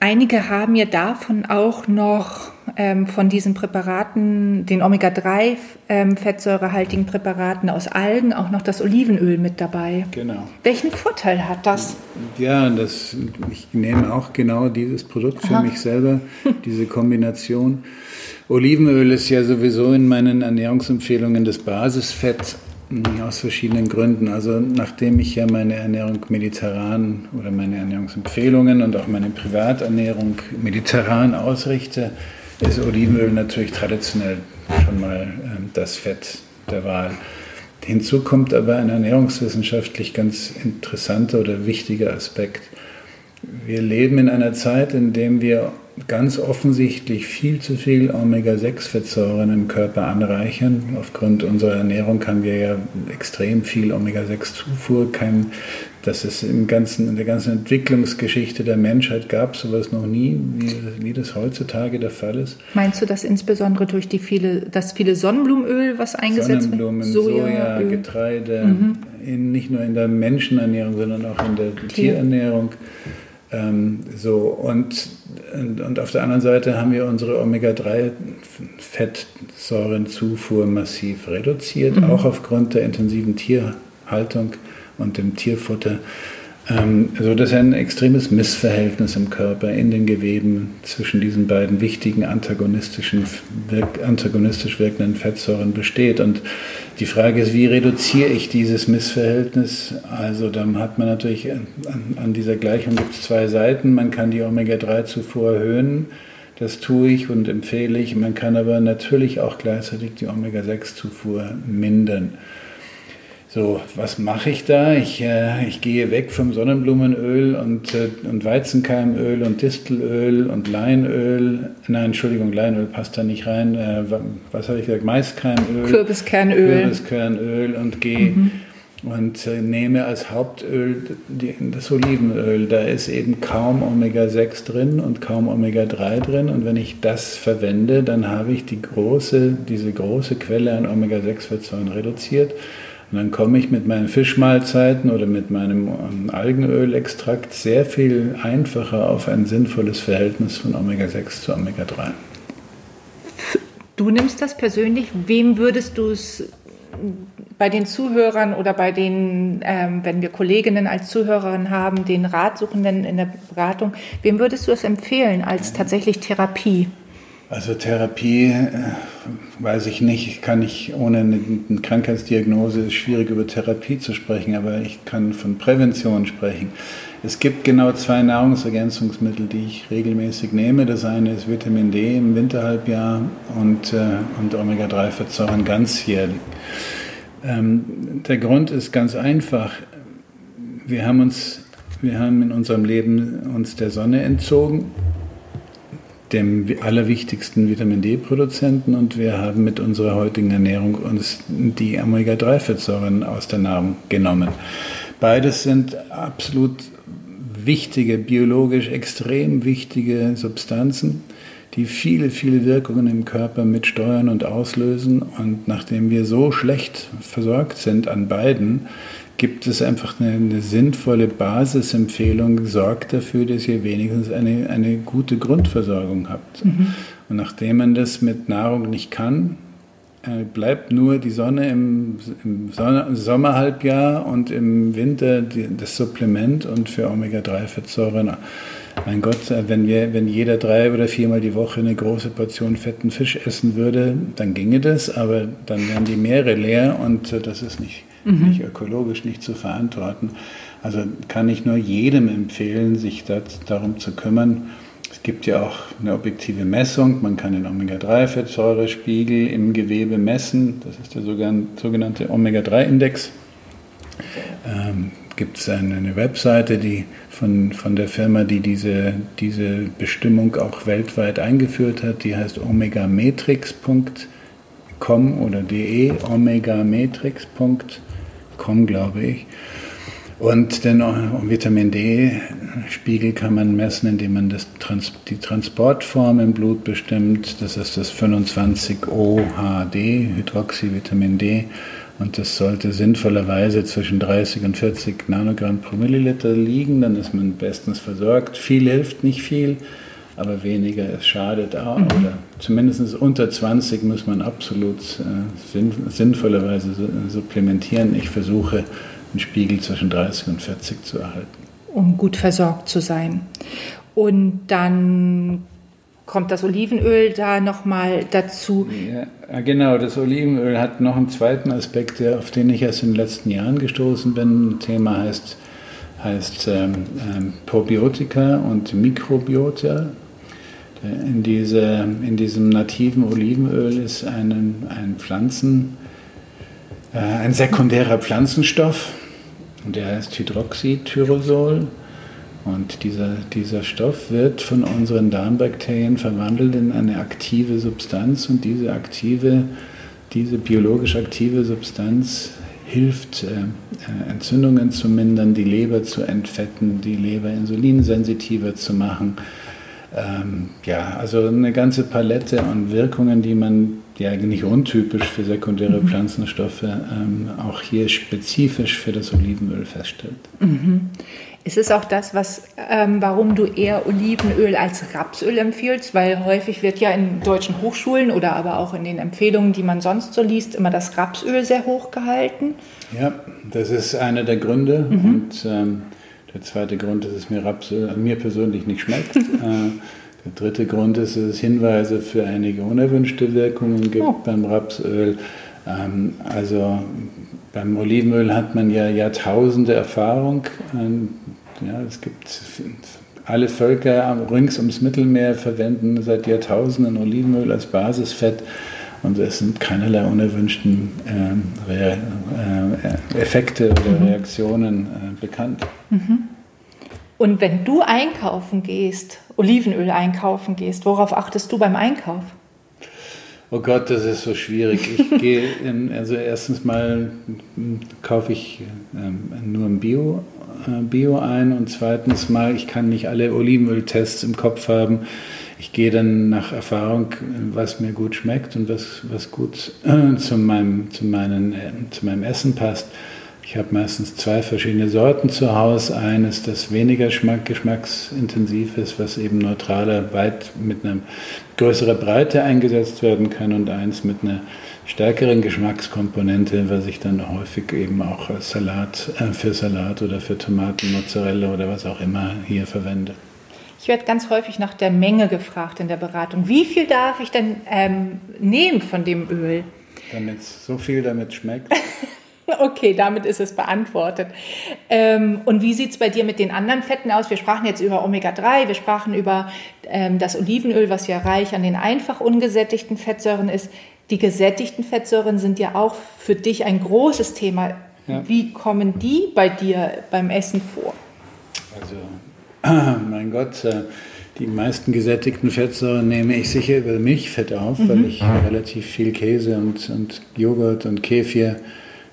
einige haben ja davon auch noch ähm, von diesen Präparaten, den Omega-3-fettsäurehaltigen ähm, Präparaten aus Algen, auch noch das Olivenöl mit dabei. Genau. Welchen Vorteil hat das? Ja, das, ich nehme auch genau dieses Produkt für Aha. mich selber, diese Kombination. Olivenöl ist ja sowieso in meinen Ernährungsempfehlungen das Basisfett hm, aus verschiedenen Gründen. Also nachdem ich ja meine Ernährung mediterran oder meine Ernährungsempfehlungen und auch meine Privaternährung mediterran ausrichte, ist Olivenöl natürlich traditionell schon mal ähm, das Fett der Wahl. Hinzu kommt aber ein ernährungswissenschaftlich ganz interessanter oder wichtiger Aspekt. Wir leben in einer Zeit, in der wir ganz offensichtlich viel zu viel Omega-6-Fettsäuren im Körper anreichern. Aufgrund unserer Ernährung haben wir ja extrem viel Omega-6-Zufuhr. Kein, das ist im ganzen, in der ganzen Entwicklungsgeschichte der Menschheit gab es sowas noch nie, wie, wie, das heutzutage der Fall ist. Meinst du das insbesondere durch die viele, das viele Sonnenblumenöl, was eingesetzt Sonnenblumen, wird? Sonnenblumen, Soja, Soja Getreide, mhm. in, nicht nur in der Menschenernährung, sondern auch in der Tier. Tierernährung. Ähm, so, und, und, und, auf der anderen Seite haben wir unsere Omega-3-Fettsäurenzufuhr massiv reduziert, mhm. auch aufgrund der intensiven Tierhaltung und dem Tierfutter. Ähm, so dass ein extremes Missverhältnis im Körper, in den Geweben zwischen diesen beiden wichtigen antagonistischen, antagonistisch wirkenden Fettsäuren besteht. Und die Frage ist, wie reduziere ich dieses Missverhältnis? Also dann hat man natürlich, an, an dieser Gleichung gibt es zwei Seiten. Man kann die Omega-3-Zufuhr erhöhen. Das tue ich und empfehle ich. Man kann aber natürlich auch gleichzeitig die Omega-6-Zufuhr mindern. So, was mache ich da? Ich, äh, ich gehe weg vom Sonnenblumenöl und, äh, und Weizenkeimöl und Distelöl und Leinöl. Nein, Entschuldigung, Leinöl passt da nicht rein. Äh, was habe ich gesagt? Maiskeimöl. Kürbiskernöl. Kürbiskernöl und gehe mhm. und äh, nehme als Hauptöl die, das Olivenöl. Da ist eben kaum Omega-6 drin und kaum Omega-3 drin. Und wenn ich das verwende, dann habe ich die große, diese große Quelle an Omega-6-Fettsäuren reduziert. Und dann komme ich mit meinen Fischmahlzeiten oder mit meinem ähm, Algenölextrakt sehr viel einfacher auf ein sinnvolles Verhältnis von Omega-6 zu Omega-3. Du nimmst das persönlich. Wem würdest du es bei den Zuhörern oder bei den, ähm, wenn wir Kolleginnen als Zuhörerin haben, den Ratsuchenden in der Beratung, wem würdest du es empfehlen als tatsächlich Therapie? Also Therapie, äh, weiß ich nicht, ich kann nicht, ohne eine, eine Krankheitsdiagnose, ist schwierig über Therapie zu sprechen, aber ich kann von Prävention sprechen. Es gibt genau zwei Nahrungsergänzungsmittel, die ich regelmäßig nehme. Das eine ist Vitamin D im Winterhalbjahr und, äh, und Omega-3-Fettsäuren ganzjährig. Ähm, der Grund ist ganz einfach. Wir haben uns, wir haben in unserem Leben uns der Sonne entzogen, dem allerwichtigsten Vitamin D-Produzenten, und wir haben mit unserer heutigen Ernährung uns die Omega-3-Fettsäuren aus der Nahrung genommen. Beides sind absolut wichtige, biologisch extrem wichtige Substanzen, die viele, viele Wirkungen im Körper mitsteuern und auslösen. Und nachdem wir so schlecht versorgt sind an beiden, gibt es einfach eine, eine sinnvolle Basisempfehlung, sorgt dafür, dass ihr wenigstens eine, eine gute Grundversorgung habt. Mhm. Und nachdem man das mit Nahrung nicht kann, äh, bleibt nur die Sonne im, im Sonne, Sommerhalbjahr und im Winter die, das Supplement und für Omega-3-Fettsäuren. Mein Gott, äh, wenn, wir, wenn jeder drei oder viermal die Woche eine große Portion fetten Fisch essen würde, dann ginge das, aber dann wären die Meere leer und äh, das ist nicht, mhm. nicht ökologisch nicht zu verantworten. Also kann ich nur jedem empfehlen, sich das, darum zu kümmern, es gibt ja auch eine objektive Messung. Man kann den Omega-3-Fettsäurespiegel im Gewebe messen. Das ist der sogenannte Omega-3-Index. Ähm, gibt es eine, Webseite, die von, von der Firma, die diese, diese Bestimmung auch weltweit eingeführt hat, die heißt omegametrix.com oder de, omegametrix.com, glaube ich. Und den Vitamin D-Spiegel kann man messen, indem man das die Transportform im Blut bestimmt. Das ist das 25-OHD, Hydroxyvitamin D. Und das sollte sinnvollerweise zwischen 30 und 40 Nanogramm pro Milliliter liegen. Dann ist man bestens versorgt. Viel hilft nicht viel, aber weniger es schadet auch. Mhm. Oder zumindest unter 20 muss man absolut äh, sinn sinnvollerweise supplementieren. Ich versuche einen Spiegel zwischen 30 und 40 zu erhalten. Um gut versorgt zu sein. Und dann kommt das Olivenöl da nochmal dazu. Ja, genau, das Olivenöl hat noch einen zweiten Aspekt, auf den ich erst in den letzten Jahren gestoßen bin. Ein Thema heißt, heißt ähm, ähm, Probiotika und Mikrobiota. In, diese, in diesem nativen Olivenöl ist ein, ein Pflanzen, äh, ein sekundärer Pflanzenstoff, der heißt Hydroxytyrosol. Und dieser, dieser Stoff wird von unseren Darmbakterien verwandelt in eine aktive Substanz und diese aktive, diese biologisch aktive Substanz hilft, äh, äh, Entzündungen zu mindern, die Leber zu entfetten, die Leber insulinsensitiver zu machen. Ähm, ja, also eine ganze Palette an Wirkungen, die man die eigentlich untypisch für sekundäre mhm. Pflanzenstoffe ähm, auch hier spezifisch für das Olivenöl feststellt. Mhm. Ist es auch das, was, ähm, warum du eher Olivenöl als Rapsöl empfiehlst? Weil häufig wird ja in deutschen Hochschulen oder aber auch in den Empfehlungen, die man sonst so liest, immer das Rapsöl sehr hoch gehalten. Ja, das ist einer der Gründe. Mhm. Und ähm, der zweite Grund ist, dass es mir Rapsöl mir persönlich nicht schmeckt. äh, der dritte Grund ist, dass es Hinweise für einige unerwünschte Wirkungen gibt oh. beim Rapsöl. Ähm, also beim Olivenöl hat man ja Jahrtausende Erfahrung. Ähm, ja, es gibt alle Völker rings ums Mittelmeer verwenden seit Jahrtausenden Olivenöl als Basisfett und es sind keinerlei unerwünschten äh, äh, Effekte oder mhm. Reaktionen äh, bekannt. Mhm. Und wenn du einkaufen gehst, Olivenöl einkaufen gehst, worauf achtest du beim Einkauf? Oh Gott, das ist so schwierig. Ich gehe, in, also erstens mal kaufe ich ähm, nur ein Bio, äh, Bio ein und zweitens mal, ich kann nicht alle Olivenöltests im Kopf haben. Ich gehe dann nach Erfahrung, was mir gut schmeckt und was, was gut äh, zu, meinem, zu, meinen, äh, zu meinem Essen passt. Ich habe meistens zwei verschiedene Sorten zu Hause. Eines, das weniger Geschmack, geschmacksintensiv ist, was eben neutraler, weit mit einer größeren Breite eingesetzt werden kann und eins mit einer stärkeren Geschmackskomponente, was ich dann häufig eben auch als Salat, äh, für Salat oder für Tomaten, Mozzarella oder was auch immer hier verwende. Ich werde ganz häufig nach der Menge gefragt in der Beratung. Wie viel darf ich denn ähm, nehmen von dem Öl? Damit so viel damit schmeckt. Okay, damit ist es beantwortet. Ähm, und wie sieht es bei dir mit den anderen Fetten aus? Wir sprachen jetzt über Omega-3, wir sprachen über ähm, das Olivenöl, was ja reich an den einfach ungesättigten Fettsäuren ist. Die gesättigten Fettsäuren sind ja auch für dich ein großes Thema. Ja. Wie kommen die bei dir beim Essen vor? Also, mein Gott, äh, die meisten gesättigten Fettsäuren nehme ich sicher über Milchfett auf, mhm. weil ich relativ viel Käse und, und Joghurt und Kefir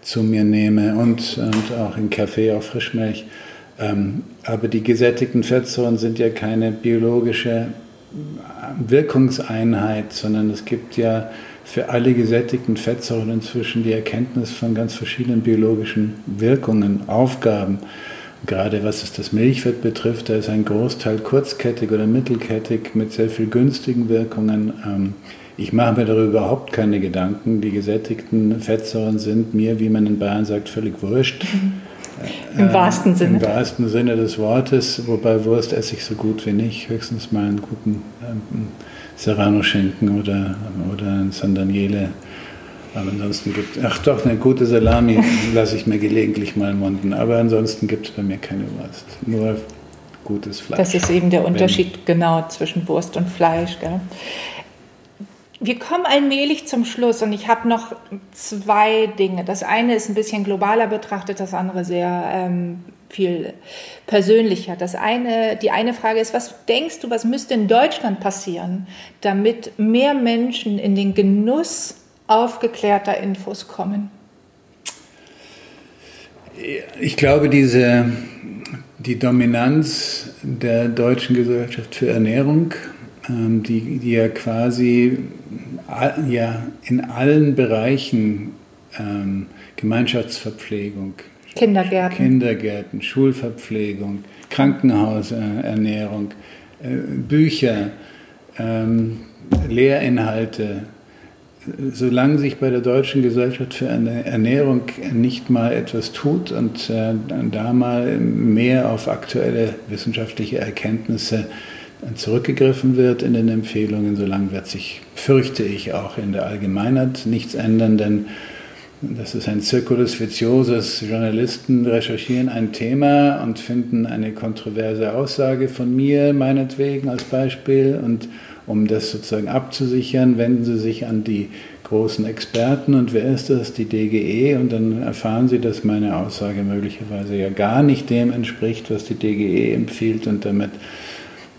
zu mir nehme und, und auch in Kaffee auch Frischmilch. Ähm, aber die gesättigten Fettsäuren sind ja keine biologische Wirkungseinheit, sondern es gibt ja für alle gesättigten Fettsäuren inzwischen die Erkenntnis von ganz verschiedenen biologischen Wirkungen, Aufgaben. Gerade was es das Milchfett betrifft, da ist ein Großteil kurzkettig oder mittelkettig mit sehr viel günstigen Wirkungen. Ähm, ich mache mir darüber überhaupt keine Gedanken. Die gesättigten Fettsäuren sind mir, wie man in Bayern sagt, völlig wurscht. Im wahrsten Sinne. Im wahrsten Sinne des Wortes, wobei Wurst esse ich so gut wie nicht. Höchstens mal einen guten ähm, Serrano-Schinken oder, oder ein San Daniele. Aber ansonsten gibt es, ach doch, eine gute Salami lasse ich mir gelegentlich mal munden. Aber ansonsten gibt es bei mir keine Wurst. Nur gutes Fleisch. Das ist eben der Unterschied Wenn, genau zwischen Wurst und Fleisch. Gell? Wir kommen allmählich zum Schluss und ich habe noch zwei Dinge. Das eine ist ein bisschen globaler betrachtet, das andere sehr ähm, viel persönlicher. Das eine, die eine Frage ist, was denkst du, was müsste in Deutschland passieren, damit mehr Menschen in den Genuss aufgeklärter Infos kommen? Ich glaube, diese, die Dominanz der deutschen Gesellschaft für Ernährung die, die ja quasi ja, in allen Bereichen ähm, Gemeinschaftsverpflegung, Kindergärten. Kindergärten, Schulverpflegung, Krankenhausernährung, äh, Bücher, ähm, Lehrinhalte, solange sich bei der Deutschen Gesellschaft für Ernährung nicht mal etwas tut und äh, da mal mehr auf aktuelle wissenschaftliche Erkenntnisse zurückgegriffen wird in den Empfehlungen. Solange wird sich, fürchte ich, auch in der Allgemeinheit nichts ändern, denn das ist ein Circulus viciosus. Journalisten recherchieren ein Thema und finden eine kontroverse Aussage von mir, meinetwegen als Beispiel. Und um das sozusagen abzusichern, wenden sie sich an die großen Experten. Und wer ist das? Die DGE. Und dann erfahren sie, dass meine Aussage möglicherweise ja gar nicht dem entspricht, was die DGE empfiehlt. Und damit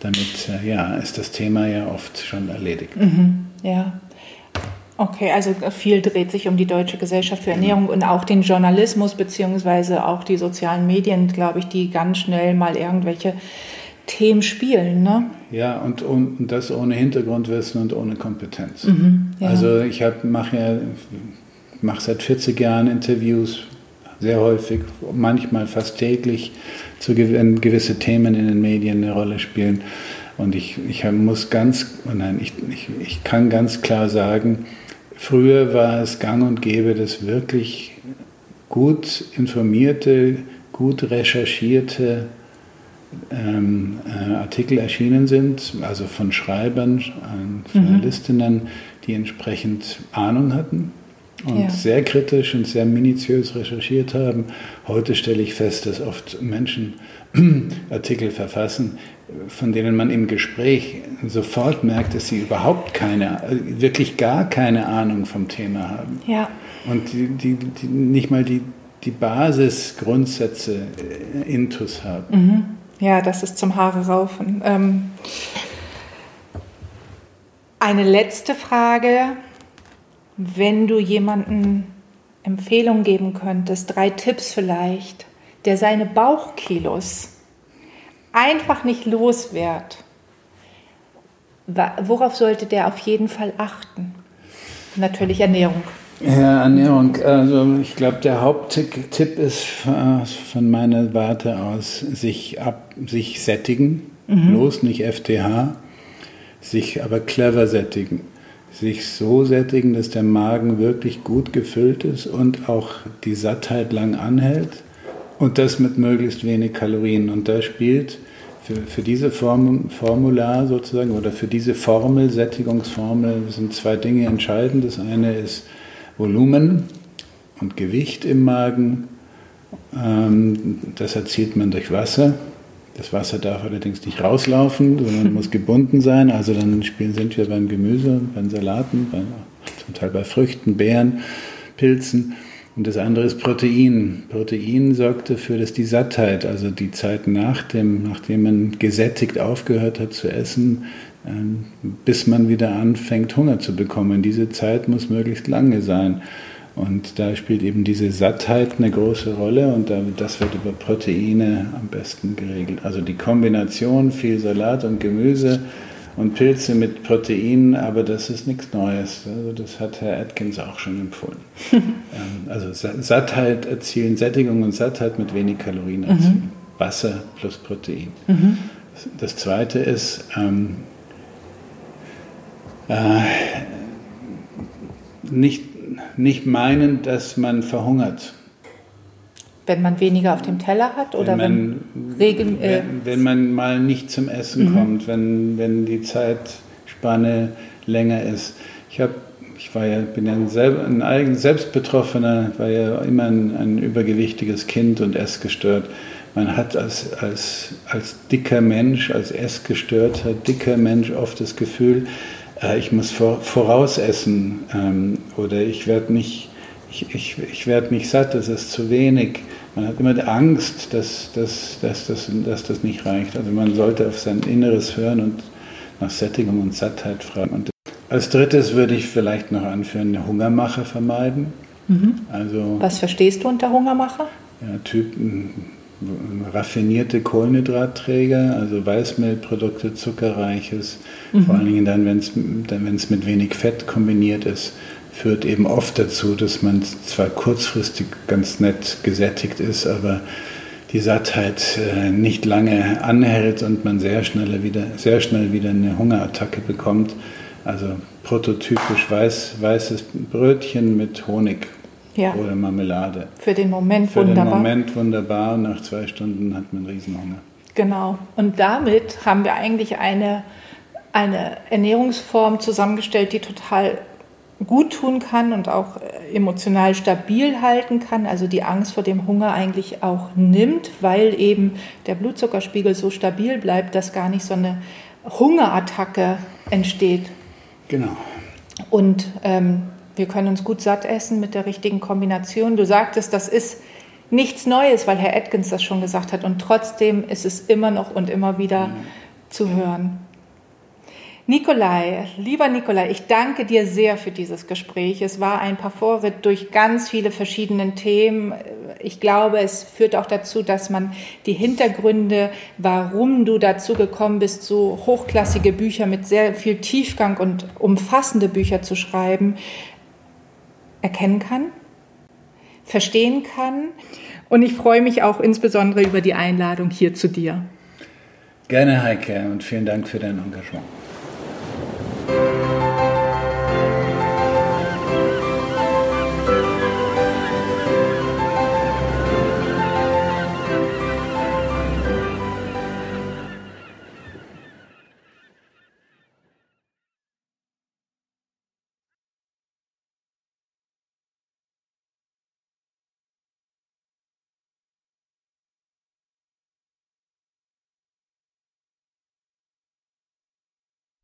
damit äh, ja, ist das Thema ja oft schon erledigt. Mhm, ja. Okay, also viel dreht sich um die Deutsche Gesellschaft für Ernährung und auch den Journalismus beziehungsweise auch die sozialen Medien, glaube ich, die ganz schnell mal irgendwelche Themen spielen. Ne? Ja, und, und das ohne Hintergrundwissen und ohne Kompetenz. Mhm, ja. Also ich mache ja, mach seit 40 Jahren Interviews, sehr häufig, manchmal fast täglich zu wenn gewisse Themen in den Medien eine Rolle spielen. Und ich, ich muss ganz, oh nein, ich, ich, ich kann ganz klar sagen, früher war es gang und gäbe, dass wirklich gut informierte, gut recherchierte ähm, äh, Artikel erschienen sind, also von Schreibern, äh, Journalistinnen, mhm. die entsprechend Ahnung hatten und ja. sehr kritisch und sehr minutiös recherchiert haben. Heute stelle ich fest, dass oft Menschen Artikel verfassen, von denen man im Gespräch sofort merkt, dass sie überhaupt keine, wirklich gar keine Ahnung vom Thema haben. Ja. Und die, die, die nicht mal die, die Basisgrundsätze äh, intus haben. Mhm. Ja, das ist zum Haare raufen. Ähm, eine letzte Frage wenn du jemanden Empfehlungen geben könntest, drei Tipps vielleicht, der seine Bauchkilos einfach nicht los wird, worauf sollte der auf jeden Fall achten? Natürlich Ernährung. Ja, Ernährung. Also ich glaube, der Haupttipp ist äh, von meiner Warte aus, sich, ab, sich sättigen, mhm. bloß nicht FTH, sich aber clever sättigen. Sich so sättigen, dass der Magen wirklich gut gefüllt ist und auch die Sattheit lang anhält und das mit möglichst wenig Kalorien. Und da spielt für, für diese Form, Formular sozusagen oder für diese Formel, Sättigungsformel, sind zwei Dinge entscheidend. Das eine ist Volumen und Gewicht im Magen. Ähm, das erzielt man durch Wasser. Das Wasser darf allerdings nicht rauslaufen, sondern muss gebunden sein. Also dann spielen, sind wir beim Gemüse, beim Salaten, bei, zum Teil bei Früchten, Beeren, Pilzen. Und das andere ist Protein. Protein sorgt dafür, dass die Sattheit, also die Zeit nach dem, nachdem man gesättigt aufgehört hat zu essen, ähm, bis man wieder anfängt, Hunger zu bekommen. Diese Zeit muss möglichst lange sein. Und da spielt eben diese Sattheit eine große Rolle und das wird über Proteine am besten geregelt. Also die Kombination viel Salat und Gemüse und Pilze mit Proteinen, aber das ist nichts Neues. Also das hat Herr Atkins auch schon empfohlen. Ähm, also Sattheit erzielen, Sättigung und Sattheit mit wenig Kalorien mhm. erzielen. Mhm. Wasser plus Protein. Mhm. Das zweite ist, ähm, äh, nicht, nicht meinen, dass man verhungert. Wenn man weniger auf dem Teller hat oder wenn, man, wenn, Regen, äh wenn, wenn, man mal nicht zum Essen mhm. kommt, wenn, wenn die Zeitspanne länger ist. Ich habe ich war ja, bin ja ein, ein eigen Selbstbetroffener, war ja immer ein, ein, übergewichtiges Kind und essgestört. Man hat als, als, als dicker Mensch, als essgestörter, dicker Mensch oft das Gefühl, äh, ich muss vor, vorausessen ähm, oder ich werde nicht, ich, ich, ich werd nicht satt, das ist zu wenig. Man hat immer die Angst, dass, dass, dass, dass, dass das nicht reicht. Also man sollte auf sein Inneres hören und nach Sättigung und Sattheit fragen. Und als drittes würde ich vielleicht noch anführen, eine Hungermache vermeiden. Mhm. Also, Was verstehst du unter Hungermache? Ja, Typen, raffinierte Kohlenhydratträger, also Weißmehlprodukte, zuckerreiches, mhm. vor allen Dingen dann, wenn es mit wenig Fett kombiniert ist führt eben oft dazu, dass man zwar kurzfristig ganz nett gesättigt ist, aber die Sattheit äh, nicht lange anhält und man sehr schnell wieder, sehr schnell wieder eine Hungerattacke bekommt. Also prototypisch weiß, weißes Brötchen mit Honig ja. oder Marmelade. Für den Moment Für wunderbar. Für den Moment wunderbar. Nach zwei Stunden hat man Riesenhunger. Genau. Und damit haben wir eigentlich eine, eine Ernährungsform zusammengestellt, die total gut tun kann und auch äh, emotional stabil halten kann, also die Angst vor dem Hunger eigentlich auch nimmt, weil eben der Blutzuckerspiegel so stabil bleibt, dass gar nicht so eine Hungerattacke entsteht. Genau. Und ähm, wir können uns gut satt essen mit der richtigen Kombination. Du sagtest, das ist nichts Neues, weil Herr Atkins das schon gesagt hat und trotzdem ist es immer noch und immer wieder mhm. zu hören. Nikolai, lieber Nikolai, ich danke dir sehr für dieses Gespräch. Es war ein Parfortritt durch ganz viele verschiedene Themen. Ich glaube, es führt auch dazu, dass man die Hintergründe, warum du dazu gekommen bist, so hochklassige Bücher mit sehr viel Tiefgang und umfassende Bücher zu schreiben, erkennen kann, verstehen kann. Und ich freue mich auch insbesondere über die Einladung hier zu dir. Gerne, Heike, und vielen Dank für dein Engagement.